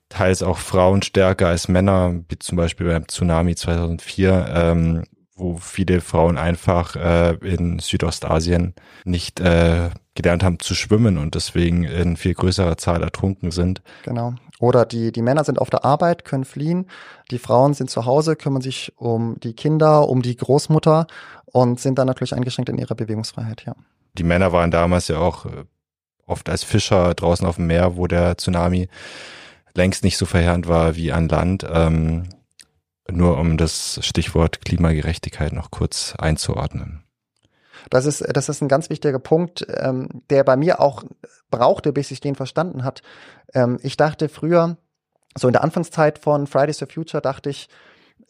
Teils auch Frauen stärker als Männer, wie zum Beispiel beim Tsunami 2004. Ähm, wo viele Frauen einfach äh, in Südostasien nicht äh, gelernt haben zu schwimmen und deswegen in viel größerer Zahl ertrunken sind. Genau. Oder die, die Männer sind auf der Arbeit, können fliehen. Die Frauen sind zu Hause, kümmern sich um die Kinder, um die Großmutter und sind dann natürlich eingeschränkt in ihrer Bewegungsfreiheit, ja. Die Männer waren damals ja auch äh, oft als Fischer draußen auf dem Meer, wo der Tsunami längst nicht so verheerend war wie an Land. Ähm, nur um das Stichwort Klimagerechtigkeit noch kurz einzuordnen. Das ist, das ist ein ganz wichtiger Punkt, ähm, der bei mir auch brauchte, bis ich den verstanden hat. Ähm, ich dachte früher, so in der Anfangszeit von Fridays for Future, dachte ich,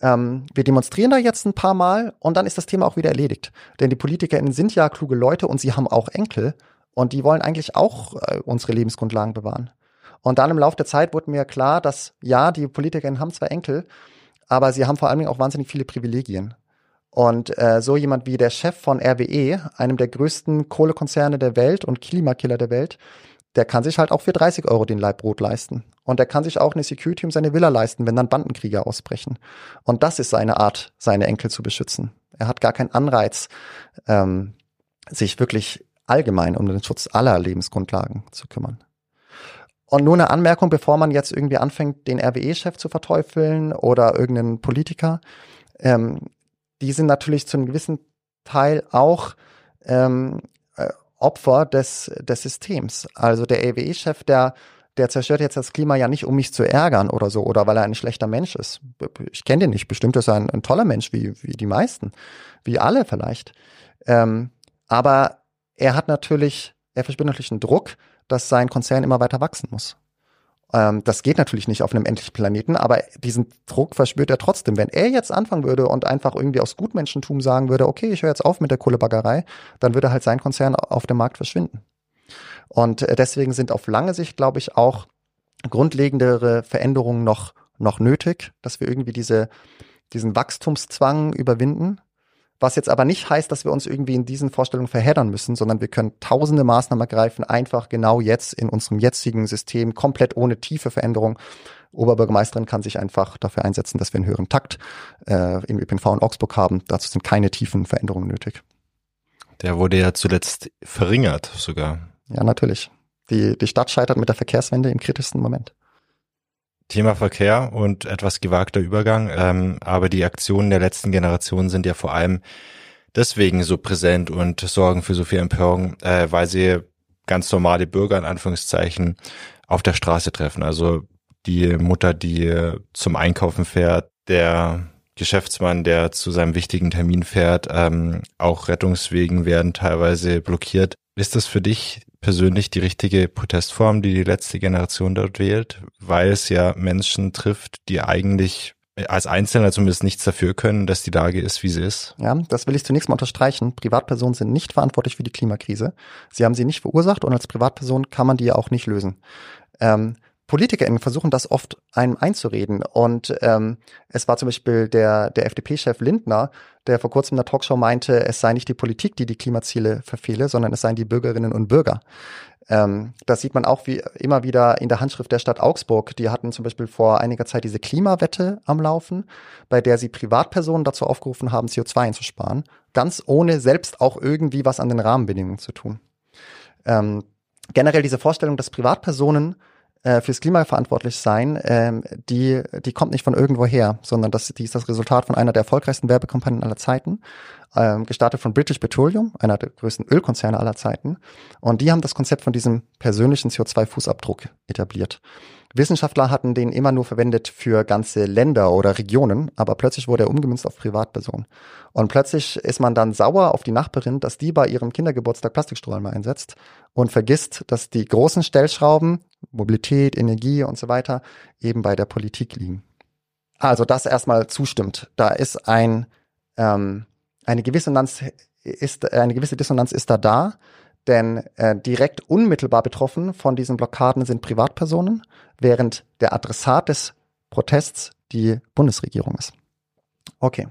ähm, wir demonstrieren da jetzt ein paar Mal und dann ist das Thema auch wieder erledigt. Denn die PolitikerInnen sind ja kluge Leute und sie haben auch Enkel und die wollen eigentlich auch äh, unsere Lebensgrundlagen bewahren. Und dann im Laufe der Zeit wurde mir klar, dass ja, die PolitikerInnen haben zwar Enkel, aber sie haben vor allen Dingen auch wahnsinnig viele Privilegien. Und äh, so jemand wie der Chef von RWE, einem der größten Kohlekonzerne der Welt und Klimakiller der Welt, der kann sich halt auch für 30 Euro den Leibbrot leisten. Und der kann sich auch eine Security um seine Villa leisten, wenn dann Bandenkrieger ausbrechen. Und das ist seine Art, seine Enkel zu beschützen. Er hat gar keinen Anreiz, ähm, sich wirklich allgemein um den Schutz aller Lebensgrundlagen zu kümmern. Und nur eine Anmerkung, bevor man jetzt irgendwie anfängt, den RWE-Chef zu verteufeln oder irgendeinen Politiker. Ähm, die sind natürlich zu einem gewissen Teil auch ähm, äh, Opfer des, des Systems. Also der RWE-Chef, der der zerstört jetzt das Klima ja nicht, um mich zu ärgern oder so, oder weil er ein schlechter Mensch ist. Ich kenne den nicht. Bestimmt ist er ein, ein, toller Mensch, wie, wie die meisten, wie alle vielleicht. Ähm, aber er hat natürlich, er verspürt natürlich einen Druck, dass sein Konzern immer weiter wachsen muss. Ähm, das geht natürlich nicht auf einem endlichen Planeten, aber diesen Druck verspürt er trotzdem. Wenn er jetzt anfangen würde und einfach irgendwie aus Gutmenschentum sagen würde, okay, ich höre jetzt auf mit der Kohlebaggerei, dann würde halt sein Konzern auf dem Markt verschwinden. Und äh, deswegen sind auf lange Sicht, glaube ich, auch grundlegendere Veränderungen noch, noch nötig, dass wir irgendwie diese, diesen Wachstumszwang überwinden was jetzt aber nicht heißt, dass wir uns irgendwie in diesen Vorstellungen verheddern müssen, sondern wir können tausende Maßnahmen ergreifen, einfach genau jetzt in unserem jetzigen System, komplett ohne tiefe Veränderung. Oberbürgermeisterin kann sich einfach dafür einsetzen, dass wir einen höheren Takt äh, im ÖPNV in Augsburg haben. Dazu sind keine tiefen Veränderungen nötig. Der wurde ja zuletzt verringert sogar. Ja, natürlich. Die, die Stadt scheitert mit der Verkehrswende im kritischsten Moment. Thema Verkehr und etwas gewagter Übergang, ähm, aber die Aktionen der letzten Generation sind ja vor allem deswegen so präsent und sorgen für so viel Empörung, äh, weil sie ganz normale Bürger in Anführungszeichen auf der Straße treffen. Also die Mutter, die zum Einkaufen fährt, der Geschäftsmann, der zu seinem wichtigen Termin fährt, ähm, auch Rettungswegen werden teilweise blockiert. Ist das für dich persönlich die richtige Protestform, die die letzte Generation dort wählt, weil es ja Menschen trifft, die eigentlich als Einzelner zumindest nichts dafür können, dass die Lage ist, wie sie ist. Ja, das will ich zunächst mal unterstreichen. Privatpersonen sind nicht verantwortlich für die Klimakrise. Sie haben sie nicht verursacht und als Privatperson kann man die ja auch nicht lösen. Ähm, PolitikerInnen versuchen das oft einem einzureden. Und ähm, es war zum Beispiel der, der FDP-Chef Lindner, der vor kurzem in der Talkshow meinte, es sei nicht die Politik, die die Klimaziele verfehle, sondern es seien die Bürgerinnen und Bürger. Ähm, das sieht man auch wie immer wieder in der Handschrift der Stadt Augsburg. Die hatten zum Beispiel vor einiger Zeit diese Klimawette am Laufen, bei der sie Privatpersonen dazu aufgerufen haben, CO2 einzusparen, ganz ohne selbst auch irgendwie was an den Rahmenbedingungen zu tun. Ähm, generell diese Vorstellung, dass Privatpersonen äh, fürs Klima verantwortlich sein, ähm, die, die kommt nicht von irgendwo her, sondern das, die ist das Resultat von einer der erfolgreichsten Werbekampagnen aller Zeiten, ähm, gestartet von British Petroleum, einer der größten Ölkonzerne aller Zeiten. Und die haben das Konzept von diesem persönlichen CO2-Fußabdruck etabliert. Wissenschaftler hatten den immer nur verwendet für ganze Länder oder Regionen, aber plötzlich wurde er umgemünzt auf Privatpersonen. Und plötzlich ist man dann sauer auf die Nachbarin, dass die bei ihrem Kindergeburtstag Plastikstrohhalme einsetzt und vergisst, dass die großen Stellschrauben, Mobilität, Energie und so weiter, eben bei der Politik liegen. Also das erstmal zustimmt. Da ist ein, ähm, eine gewisse Dissonanz ist, eine gewisse Dissonanz ist da da. Denn äh, direkt unmittelbar betroffen von diesen Blockaden sind Privatpersonen, während der Adressat des Protests die Bundesregierung ist. Okay.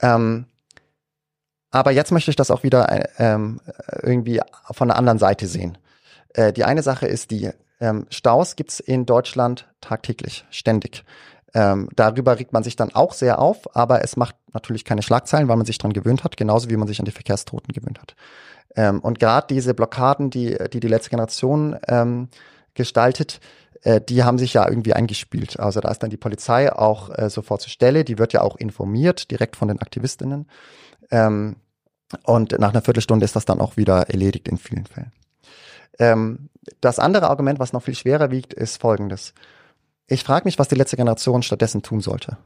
Ähm, aber jetzt möchte ich das auch wieder äh, ähm, irgendwie von der anderen Seite sehen. Äh, die eine Sache ist die, ähm, Staus gibt's in Deutschland tagtäglich, ständig. Ähm, darüber regt man sich dann auch sehr auf, aber es macht natürlich keine Schlagzeilen, weil man sich dran gewöhnt hat, genauso wie man sich an die Verkehrstoten gewöhnt hat. Ähm, und gerade diese Blockaden, die, die die letzte Generation ähm, gestaltet, äh, die haben sich ja irgendwie eingespielt. Also da ist dann die Polizei auch äh, sofort zur Stelle, die wird ja auch informiert, direkt von den Aktivistinnen. Ähm, und nach einer Viertelstunde ist das dann auch wieder erledigt in vielen Fällen. Ähm, das andere Argument, was noch viel schwerer wiegt, ist folgendes. Ich frage mich, was die letzte Generation stattdessen tun sollte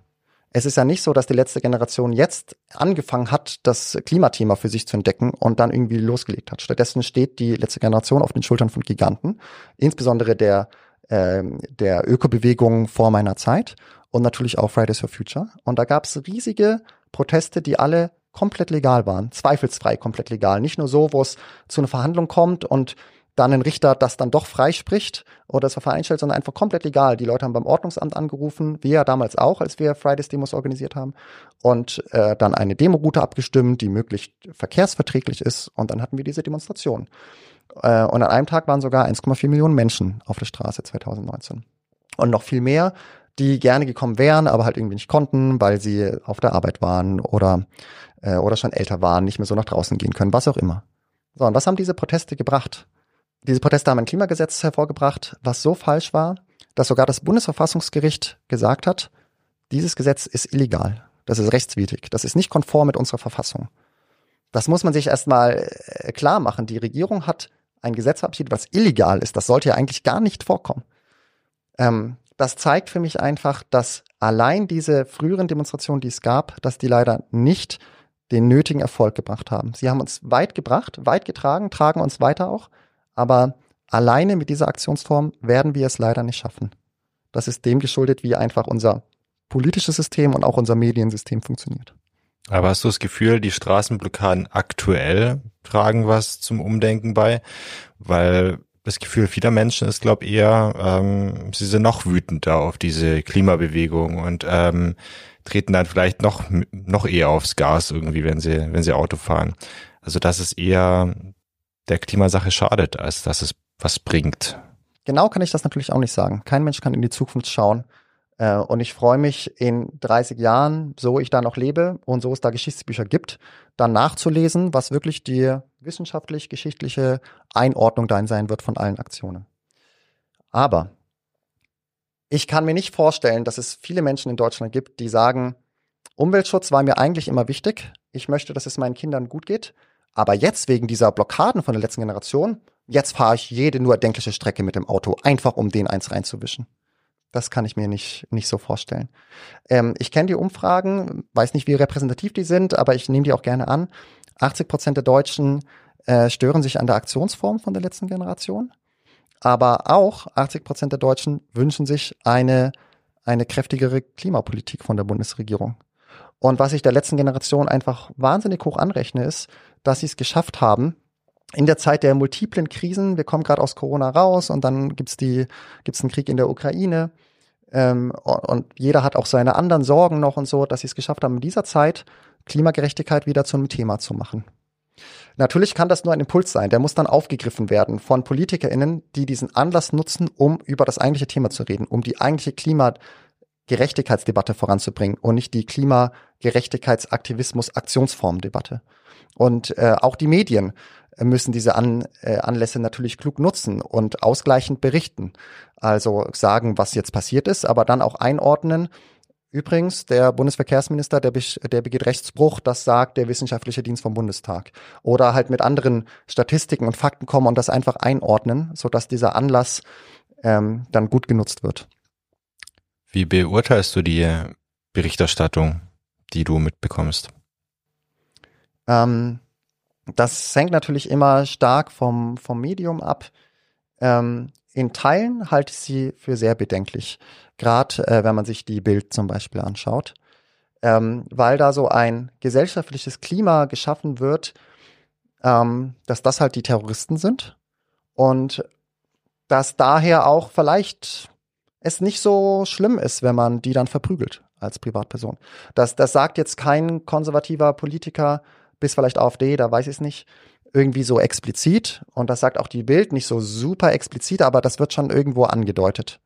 es ist ja nicht so, dass die letzte Generation jetzt angefangen hat, das Klimathema für sich zu entdecken und dann irgendwie losgelegt hat. Stattdessen steht die letzte Generation auf den Schultern von Giganten, insbesondere der, äh, der Ökobewegung vor meiner Zeit und natürlich auch Fridays for Future. Und da gab es riesige Proteste, die alle komplett legal waren, zweifelsfrei komplett legal. Nicht nur so, wo es zu einer Verhandlung kommt und dann ein Richter das dann doch freispricht oder das Verfahren einstellt, sondern einfach komplett legal. Die Leute haben beim Ordnungsamt angerufen, wir ja damals auch, als wir Fridays-Demos organisiert haben und äh, dann eine Demoroute abgestimmt, die möglichst verkehrsverträglich ist und dann hatten wir diese Demonstration. Äh, und an einem Tag waren sogar 1,4 Millionen Menschen auf der Straße 2019. Und noch viel mehr, die gerne gekommen wären, aber halt irgendwie nicht konnten, weil sie auf der Arbeit waren oder, äh, oder schon älter waren, nicht mehr so nach draußen gehen können, was auch immer. So, und was haben diese Proteste gebracht? Diese Proteste haben ein Klimagesetz hervorgebracht, was so falsch war, dass sogar das Bundesverfassungsgericht gesagt hat, dieses Gesetz ist illegal. Das ist rechtswidrig. Das ist nicht konform mit unserer Verfassung. Das muss man sich erstmal äh, klar machen. Die Regierung hat ein Gesetz verabschiedet, was illegal ist. Das sollte ja eigentlich gar nicht vorkommen. Ähm, das zeigt für mich einfach, dass allein diese früheren Demonstrationen, die es gab, dass die leider nicht den nötigen Erfolg gebracht haben. Sie haben uns weit gebracht, weit getragen, tragen uns weiter auch, aber alleine mit dieser Aktionsform werden wir es leider nicht schaffen. Das ist dem geschuldet, wie einfach unser politisches System und auch unser Mediensystem funktioniert. Aber hast du das Gefühl, die Straßenblockaden aktuell tragen was zum Umdenken bei? Weil das Gefühl vieler Menschen ist, glaube ich, eher, ähm, sie sind noch wütender auf diese Klimabewegung und ähm, treten dann vielleicht noch noch eher aufs Gas irgendwie, wenn sie wenn sie Auto fahren. Also dass es eher der Klimasache schadet, als dass es was bringt. Genau kann ich das natürlich auch nicht sagen. Kein Mensch kann in die Zukunft schauen. Äh, und ich freue mich in 30 Jahren, so ich da noch lebe und so es da Geschichtsbücher gibt, dann nachzulesen, was wirklich die wissenschaftlich-geschichtliche Einordnung dahin sein wird von allen Aktionen. Aber ich kann mir nicht vorstellen, dass es viele Menschen in Deutschland gibt, die sagen, Umweltschutz war mir eigentlich immer wichtig. Ich möchte, dass es meinen Kindern gut geht. Aber jetzt wegen dieser Blockaden von der letzten Generation, jetzt fahre ich jede nur erdenkliche Strecke mit dem Auto, einfach um den eins reinzuwischen. Das kann ich mir nicht, nicht so vorstellen. Ähm, ich kenne die Umfragen, weiß nicht, wie repräsentativ die sind, aber ich nehme die auch gerne an. 80 Prozent der Deutschen äh, stören sich an der Aktionsform von der letzten Generation. Aber auch 80 Prozent der Deutschen wünschen sich eine, eine kräftigere Klimapolitik von der Bundesregierung. Und was ich der letzten Generation einfach wahnsinnig hoch anrechne, ist, dass sie es geschafft haben, in der Zeit der multiplen Krisen, wir kommen gerade aus Corona raus und dann gibt's die gibt's einen Krieg in der Ukraine ähm, und jeder hat auch seine anderen Sorgen noch und so, dass sie es geschafft haben, in dieser Zeit Klimagerechtigkeit wieder zu einem Thema zu machen. Natürlich kann das nur ein Impuls sein, der muss dann aufgegriffen werden von PolitikerInnen, die diesen Anlass nutzen, um über das eigentliche Thema zu reden, um die eigentliche Klimagerechtigkeitsdebatte voranzubringen und nicht die Klimagerechtigkeitsaktivismus-Aktionsform-Debatte. Und äh, auch die Medien müssen diese An äh, Anlässe natürlich klug nutzen und ausgleichend berichten. Also sagen, was jetzt passiert ist, aber dann auch einordnen. Übrigens, der Bundesverkehrsminister, der, der begeht Rechtsbruch, das sagt der wissenschaftliche Dienst vom Bundestag. Oder halt mit anderen Statistiken und Fakten kommen und das einfach einordnen, sodass dieser Anlass ähm, dann gut genutzt wird. Wie beurteilst du die Berichterstattung, die du mitbekommst? Ähm, das hängt natürlich immer stark vom, vom Medium ab. Ähm, in Teilen halte ich sie für sehr bedenklich, gerade äh, wenn man sich die Bild zum Beispiel anschaut, ähm, weil da so ein gesellschaftliches Klima geschaffen wird, ähm, dass das halt die Terroristen sind und dass daher auch vielleicht es nicht so schlimm ist, wenn man die dann verprügelt als Privatperson. Das, das sagt jetzt kein konservativer Politiker, bis vielleicht AfD, da weiß ich es nicht, irgendwie so explizit. Und das sagt auch die Bild nicht so super explizit, aber das wird schon irgendwo angedeutet.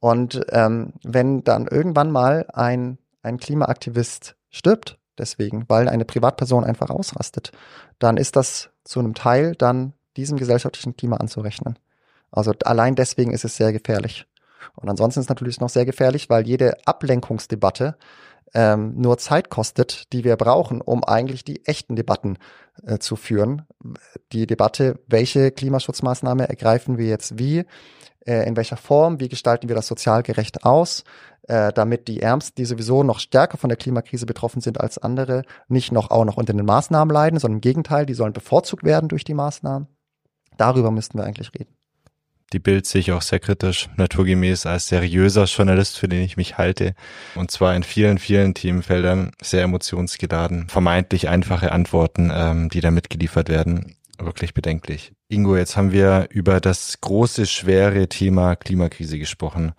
Und ähm, wenn dann irgendwann mal ein, ein Klimaaktivist stirbt, deswegen, weil eine Privatperson einfach ausrastet, dann ist das zu einem Teil dann diesem gesellschaftlichen Klima anzurechnen. Also allein deswegen ist es sehr gefährlich. Und ansonsten ist es natürlich noch sehr gefährlich, weil jede Ablenkungsdebatte ähm, nur Zeit kostet, die wir brauchen, um eigentlich die echten Debatten äh, zu führen. Die Debatte, welche Klimaschutzmaßnahme ergreifen wir jetzt wie, äh, in welcher Form, wie gestalten wir das sozial gerecht aus, äh, damit die Ärmsten, die sowieso noch stärker von der Klimakrise betroffen sind als andere, nicht noch auch noch unter den Maßnahmen leiden, sondern im Gegenteil, die sollen bevorzugt werden durch die Maßnahmen. Darüber müssten wir eigentlich reden. Die Bild sehe ich auch sehr kritisch, naturgemäß als seriöser Journalist, für den ich mich halte. Und zwar in vielen, vielen Themenfeldern sehr emotionsgeladen. Vermeintlich einfache Antworten, ähm, die da mitgeliefert werden. wirklich bedenklich. Ingo, jetzt haben wir über das große, schwere Thema Klimakrise gesprochen.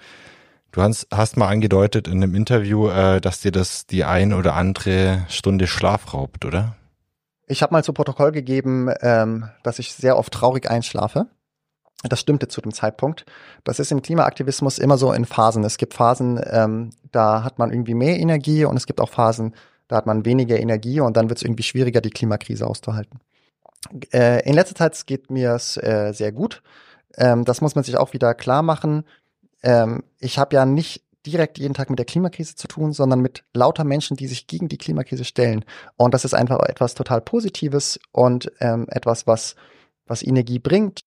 Du hast, hast mal angedeutet in einem Interview, äh, dass dir das die ein oder andere Stunde Schlaf raubt, oder? Ich habe mal zu Protokoll gegeben, ähm, dass ich sehr oft traurig einschlafe. Das stimmte zu dem Zeitpunkt. Das ist im Klimaaktivismus immer so in Phasen. Es gibt Phasen, ähm, da hat man irgendwie mehr Energie und es gibt auch Phasen, da hat man weniger Energie und dann wird es irgendwie schwieriger, die Klimakrise auszuhalten. Äh, in letzter Zeit geht mir es äh, sehr gut. Ähm, das muss man sich auch wieder klar machen. Ähm, ich habe ja nicht direkt jeden Tag mit der Klimakrise zu tun, sondern mit lauter Menschen, die sich gegen die Klimakrise stellen. Und das ist einfach etwas total Positives und ähm, etwas, was, was Energie bringt.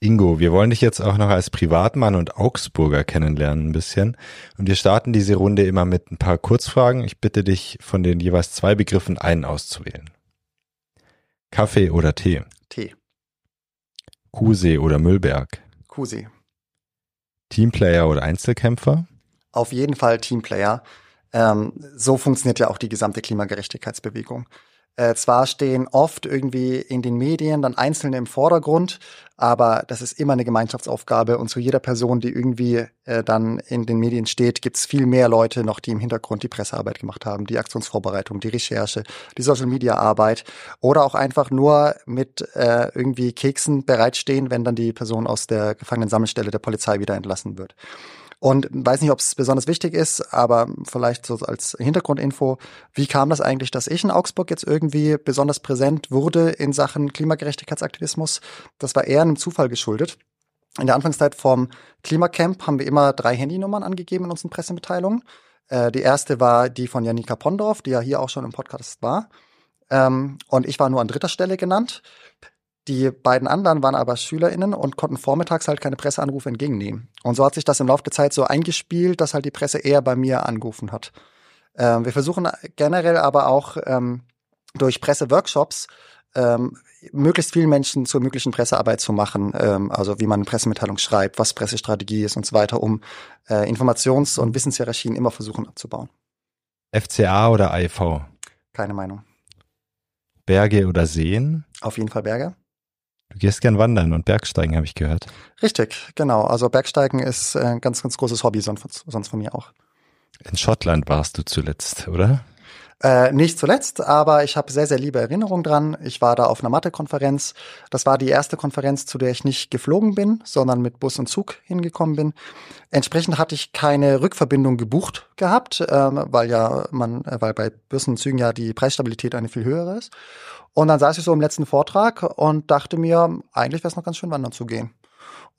Ingo, wir wollen dich jetzt auch noch als Privatmann und Augsburger kennenlernen ein bisschen. Und wir starten diese Runde immer mit ein paar Kurzfragen. Ich bitte dich, von den jeweils zwei Begriffen einen auszuwählen. Kaffee oder Tee? Tee. Kusee oder Müllberg? Kusee. Teamplayer oder Einzelkämpfer? Auf jeden Fall Teamplayer. Ähm, so funktioniert ja auch die gesamte Klimagerechtigkeitsbewegung. Äh, zwar stehen oft irgendwie in den Medien dann Einzelne im Vordergrund, aber das ist immer eine Gemeinschaftsaufgabe und zu jeder Person, die irgendwie äh, dann in den Medien steht, gibt es viel mehr Leute noch, die im Hintergrund die Pressearbeit gemacht haben, die Aktionsvorbereitung, die Recherche, die Social-Media-Arbeit oder auch einfach nur mit äh, irgendwie Keksen bereitstehen, wenn dann die Person aus der Gefangenensammelstelle der Polizei wieder entlassen wird. Und weiß nicht, ob es besonders wichtig ist, aber vielleicht so als Hintergrundinfo, wie kam das eigentlich, dass ich in Augsburg jetzt irgendwie besonders präsent wurde in Sachen Klimagerechtigkeitsaktivismus? Das war eher einem Zufall geschuldet. In der Anfangszeit vom Klimacamp haben wir immer drei Handynummern angegeben in unseren Pressemitteilungen. Äh, die erste war die von Janika Pondorf, die ja hier auch schon im Podcast war. Ähm, und ich war nur an dritter Stelle genannt. Die beiden anderen waren aber SchülerInnen und konnten vormittags halt keine Presseanrufe entgegennehmen. Und so hat sich das im Laufe der Zeit so eingespielt, dass halt die Presse eher bei mir angerufen hat. Ähm, wir versuchen generell aber auch ähm, durch Presseworkshops ähm, möglichst vielen Menschen zur möglichen Pressearbeit zu machen, ähm, also wie man eine Pressemitteilung schreibt, was Pressestrategie ist und so weiter, um äh, Informations- und Wissenshierarchien immer versuchen abzubauen. FCA oder AIV? Keine Meinung. Berge oder Seen? Auf jeden Fall Berge. Du gehst gern wandern und Bergsteigen, habe ich gehört. Richtig, genau. Also Bergsteigen ist ein ganz, ganz großes Hobby, sonst, sonst von mir auch. In Schottland warst du zuletzt, oder? Äh, nicht zuletzt, aber ich habe sehr, sehr liebe Erinnerungen dran. Ich war da auf einer Mathe-Konferenz. Das war die erste Konferenz, zu der ich nicht geflogen bin, sondern mit Bus und Zug hingekommen bin. Entsprechend hatte ich keine Rückverbindung gebucht gehabt, ähm, weil ja man, äh, weil bei Bussen und Zügen ja die Preisstabilität eine viel höhere ist. Und dann saß ich so im letzten Vortrag und dachte mir, eigentlich wäre es noch ganz schön wandern zu gehen.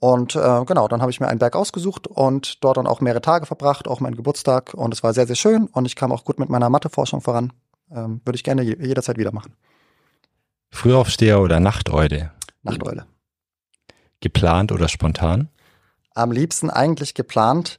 Und äh, genau, dann habe ich mir einen Berg ausgesucht und dort dann auch mehrere Tage verbracht, auch meinen Geburtstag. Und es war sehr, sehr schön und ich kam auch gut mit meiner Matheforschung voran. Ähm, Würde ich gerne jederzeit wieder machen. Frühaufsteher oder Nachteule? Nachteule. Geplant oder spontan? Am liebsten eigentlich geplant.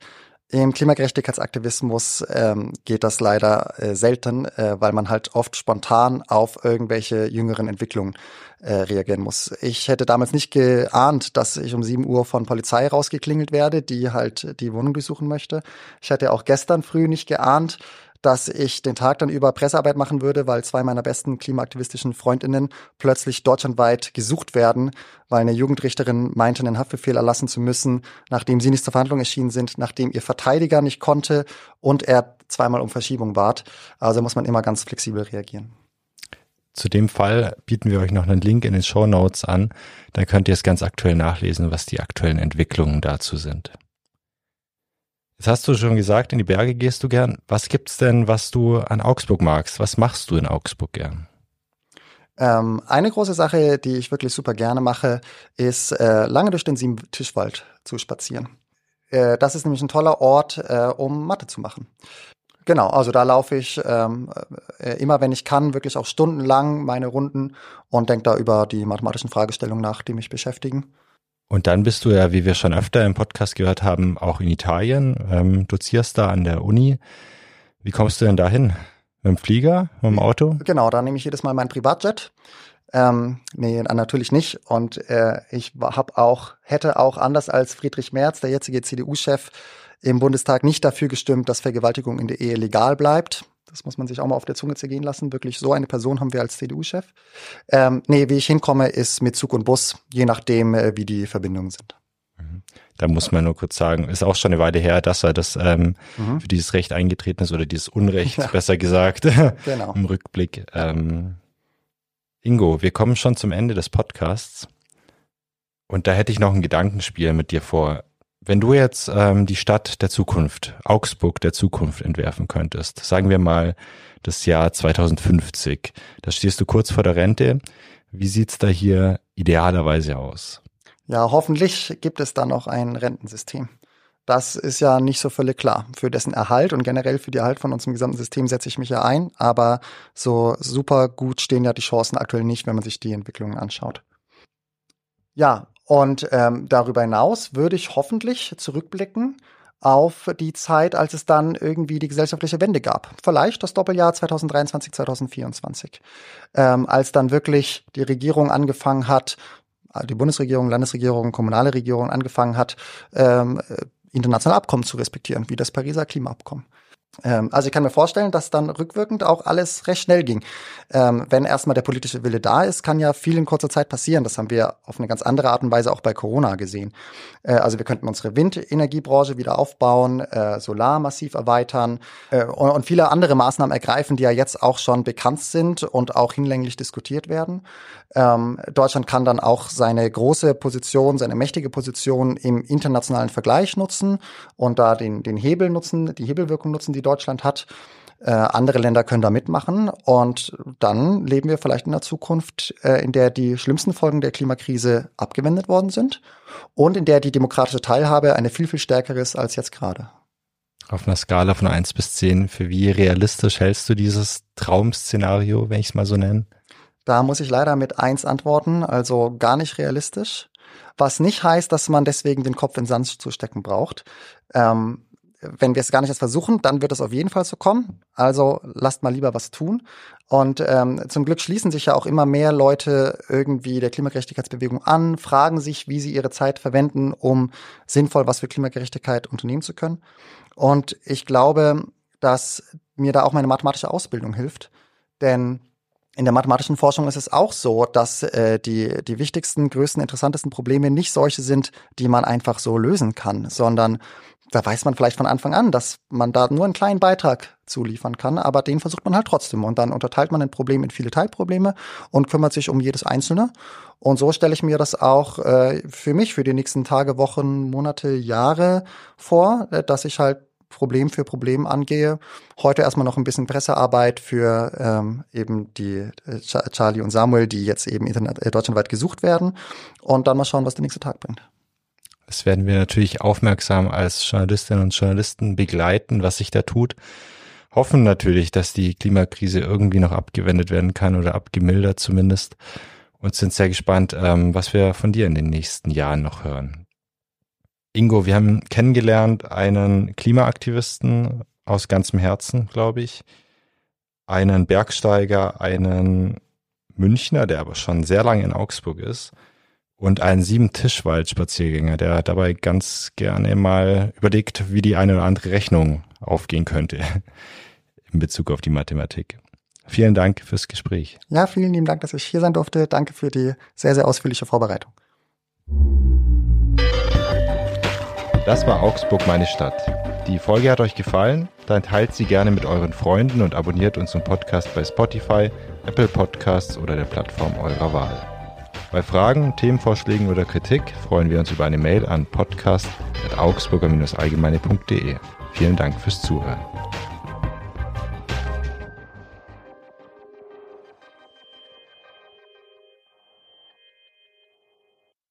Im Klimagerechtigkeitsaktivismus ähm, geht das leider äh, selten, äh, weil man halt oft spontan auf irgendwelche jüngeren Entwicklungen äh, reagieren muss. Ich hätte damals nicht geahnt, dass ich um 7 Uhr von Polizei rausgeklingelt werde, die halt die Wohnung durchsuchen möchte. Ich hätte auch gestern früh nicht geahnt, dass ich den Tag dann über Pressearbeit machen würde, weil zwei meiner besten klimaaktivistischen Freundinnen plötzlich deutschlandweit gesucht werden, weil eine Jugendrichterin meinte, einen Haftbefehl erlassen zu müssen, nachdem sie nicht zur Verhandlung erschienen sind, nachdem ihr Verteidiger nicht konnte und er zweimal um Verschiebung bat. Also muss man immer ganz flexibel reagieren. Zu dem Fall bieten wir euch noch einen Link in den Show Notes an. Da könnt ihr es ganz aktuell nachlesen, was die aktuellen Entwicklungen dazu sind. Jetzt hast du schon gesagt, in die Berge gehst du gern. Was gibt's denn, was du an Augsburg magst? Was machst du in Augsburg gern? Ähm, eine große Sache, die ich wirklich super gerne mache, ist äh, lange durch den Sieben-Tischwald zu spazieren. Äh, das ist nämlich ein toller Ort, äh, um Mathe zu machen. Genau, also da laufe ich ähm, äh, immer, wenn ich kann, wirklich auch stundenlang meine Runden und denke da über die mathematischen Fragestellungen nach, die mich beschäftigen. Und dann bist du ja, wie wir schon öfter im Podcast gehört haben, auch in Italien, ähm, dozierst da an der Uni. Wie kommst du denn dahin? Mit dem Flieger, mit dem Auto? Genau, da nehme ich jedes Mal mein Privatjet. Ähm, nee, natürlich nicht. Und äh, ich habe auch, hätte auch anders als Friedrich Merz, der jetzige CDU-Chef, im Bundestag nicht dafür gestimmt, dass Vergewaltigung in der Ehe legal bleibt. Das muss man sich auch mal auf der Zunge zergehen lassen. Wirklich so eine Person haben wir als CDU-Chef. Ähm, nee, wie ich hinkomme, ist mit Zug und Bus, je nachdem, äh, wie die Verbindungen sind. Mhm. Da muss man nur kurz sagen, ist auch schon eine Weile her, dass er das ähm, mhm. für dieses Recht eingetreten ist oder dieses Unrecht, ja. besser gesagt, genau. im Rückblick. Ähm, Ingo, wir kommen schon zum Ende des Podcasts. Und da hätte ich noch ein Gedankenspiel mit dir vor. Wenn du jetzt ähm, die Stadt der Zukunft, Augsburg der Zukunft entwerfen könntest, sagen wir mal das Jahr 2050, da stehst du kurz vor der Rente. Wie sieht's da hier idealerweise aus? Ja, hoffentlich gibt es da noch ein Rentensystem. Das ist ja nicht so völlig klar. Für dessen Erhalt und generell für die Erhalt von unserem gesamten System setze ich mich ja ein. Aber so super gut stehen ja die Chancen aktuell nicht, wenn man sich die Entwicklungen anschaut. Ja, und ähm, darüber hinaus würde ich hoffentlich zurückblicken auf die Zeit, als es dann irgendwie die gesellschaftliche Wende gab. Vielleicht das Doppeljahr 2023, 2024. Ähm, als dann wirklich die Regierung angefangen hat, äh, die Bundesregierung, Landesregierung, kommunale Regierung angefangen hat, ähm, äh, internationale Abkommen zu respektieren, wie das Pariser Klimaabkommen. Ähm, also ich kann mir vorstellen, dass dann rückwirkend auch alles recht schnell ging. Ähm, wenn erstmal der politische Wille da ist, kann ja viel in kurzer Zeit passieren. Das haben wir auf eine ganz andere Art und Weise auch bei Corona gesehen. Äh, also wir könnten unsere Windenergiebranche wieder aufbauen, äh, Solar massiv erweitern äh, und viele andere Maßnahmen ergreifen, die ja jetzt auch schon bekannt sind und auch hinlänglich diskutiert werden. Ähm, Deutschland kann dann auch seine große Position, seine mächtige Position im internationalen Vergleich nutzen und da den, den Hebel nutzen, die Hebelwirkung nutzen, die Deutschland hat. Äh, andere Länder können da mitmachen und dann leben wir vielleicht in der Zukunft, äh, in der die schlimmsten Folgen der Klimakrise abgewendet worden sind und in der die demokratische Teilhabe eine viel, viel stärkere ist als jetzt gerade. Auf einer Skala von eins bis zehn, für wie realistisch hältst du dieses Traum-Szenario, wenn ich es mal so nenne? Da muss ich leider mit eins antworten, also gar nicht realistisch. Was nicht heißt, dass man deswegen den Kopf in Sand zu stecken braucht. Ähm, wenn wir es gar nicht erst versuchen, dann wird es auf jeden Fall so kommen. Also lasst mal lieber was tun. Und ähm, zum Glück schließen sich ja auch immer mehr Leute irgendwie der Klimagerechtigkeitsbewegung an, fragen sich, wie sie ihre Zeit verwenden, um sinnvoll was für Klimagerechtigkeit unternehmen zu können. Und ich glaube, dass mir da auch meine mathematische Ausbildung hilft. Denn in der mathematischen Forschung ist es auch so, dass äh, die, die wichtigsten, größten, interessantesten Probleme nicht solche sind, die man einfach so lösen kann, sondern da weiß man vielleicht von Anfang an, dass man da nur einen kleinen Beitrag zuliefern kann, aber den versucht man halt trotzdem. Und dann unterteilt man ein Problem in viele Teilprobleme und kümmert sich um jedes einzelne. Und so stelle ich mir das auch äh, für mich für die nächsten Tage, Wochen, Monate, Jahre vor, äh, dass ich halt Problem für Problem angehe. Heute erstmal noch ein bisschen Pressearbeit für ähm, eben die äh, Charlie und Samuel, die jetzt eben äh, deutschlandweit gesucht werden. Und dann mal schauen, was der nächste Tag bringt. Das werden wir natürlich aufmerksam als Journalistinnen und Journalisten begleiten, was sich da tut. Hoffen natürlich, dass die Klimakrise irgendwie noch abgewendet werden kann oder abgemildert zumindest. Und sind sehr gespannt, ähm, was wir von dir in den nächsten Jahren noch hören. Ingo, wir haben kennengelernt einen Klimaaktivisten aus ganzem Herzen, glaube ich, einen Bergsteiger, einen Münchner, der aber schon sehr lange in Augsburg ist, und einen Sieben-Tischwald-Spaziergänger, der dabei ganz gerne mal überlegt, wie die eine oder andere Rechnung aufgehen könnte in Bezug auf die Mathematik. Vielen Dank fürs Gespräch. Ja, vielen lieben Dank, dass ich hier sein durfte. Danke für die sehr, sehr ausführliche Vorbereitung. Das war Augsburg, meine Stadt. Die Folge hat euch gefallen? Dann teilt sie gerne mit euren Freunden und abonniert unseren Podcast bei Spotify, Apple Podcasts oder der Plattform eurer Wahl. Bei Fragen, Themenvorschlägen oder Kritik freuen wir uns über eine Mail an podcast.augsburger-allgemeine.de. Vielen Dank fürs Zuhören.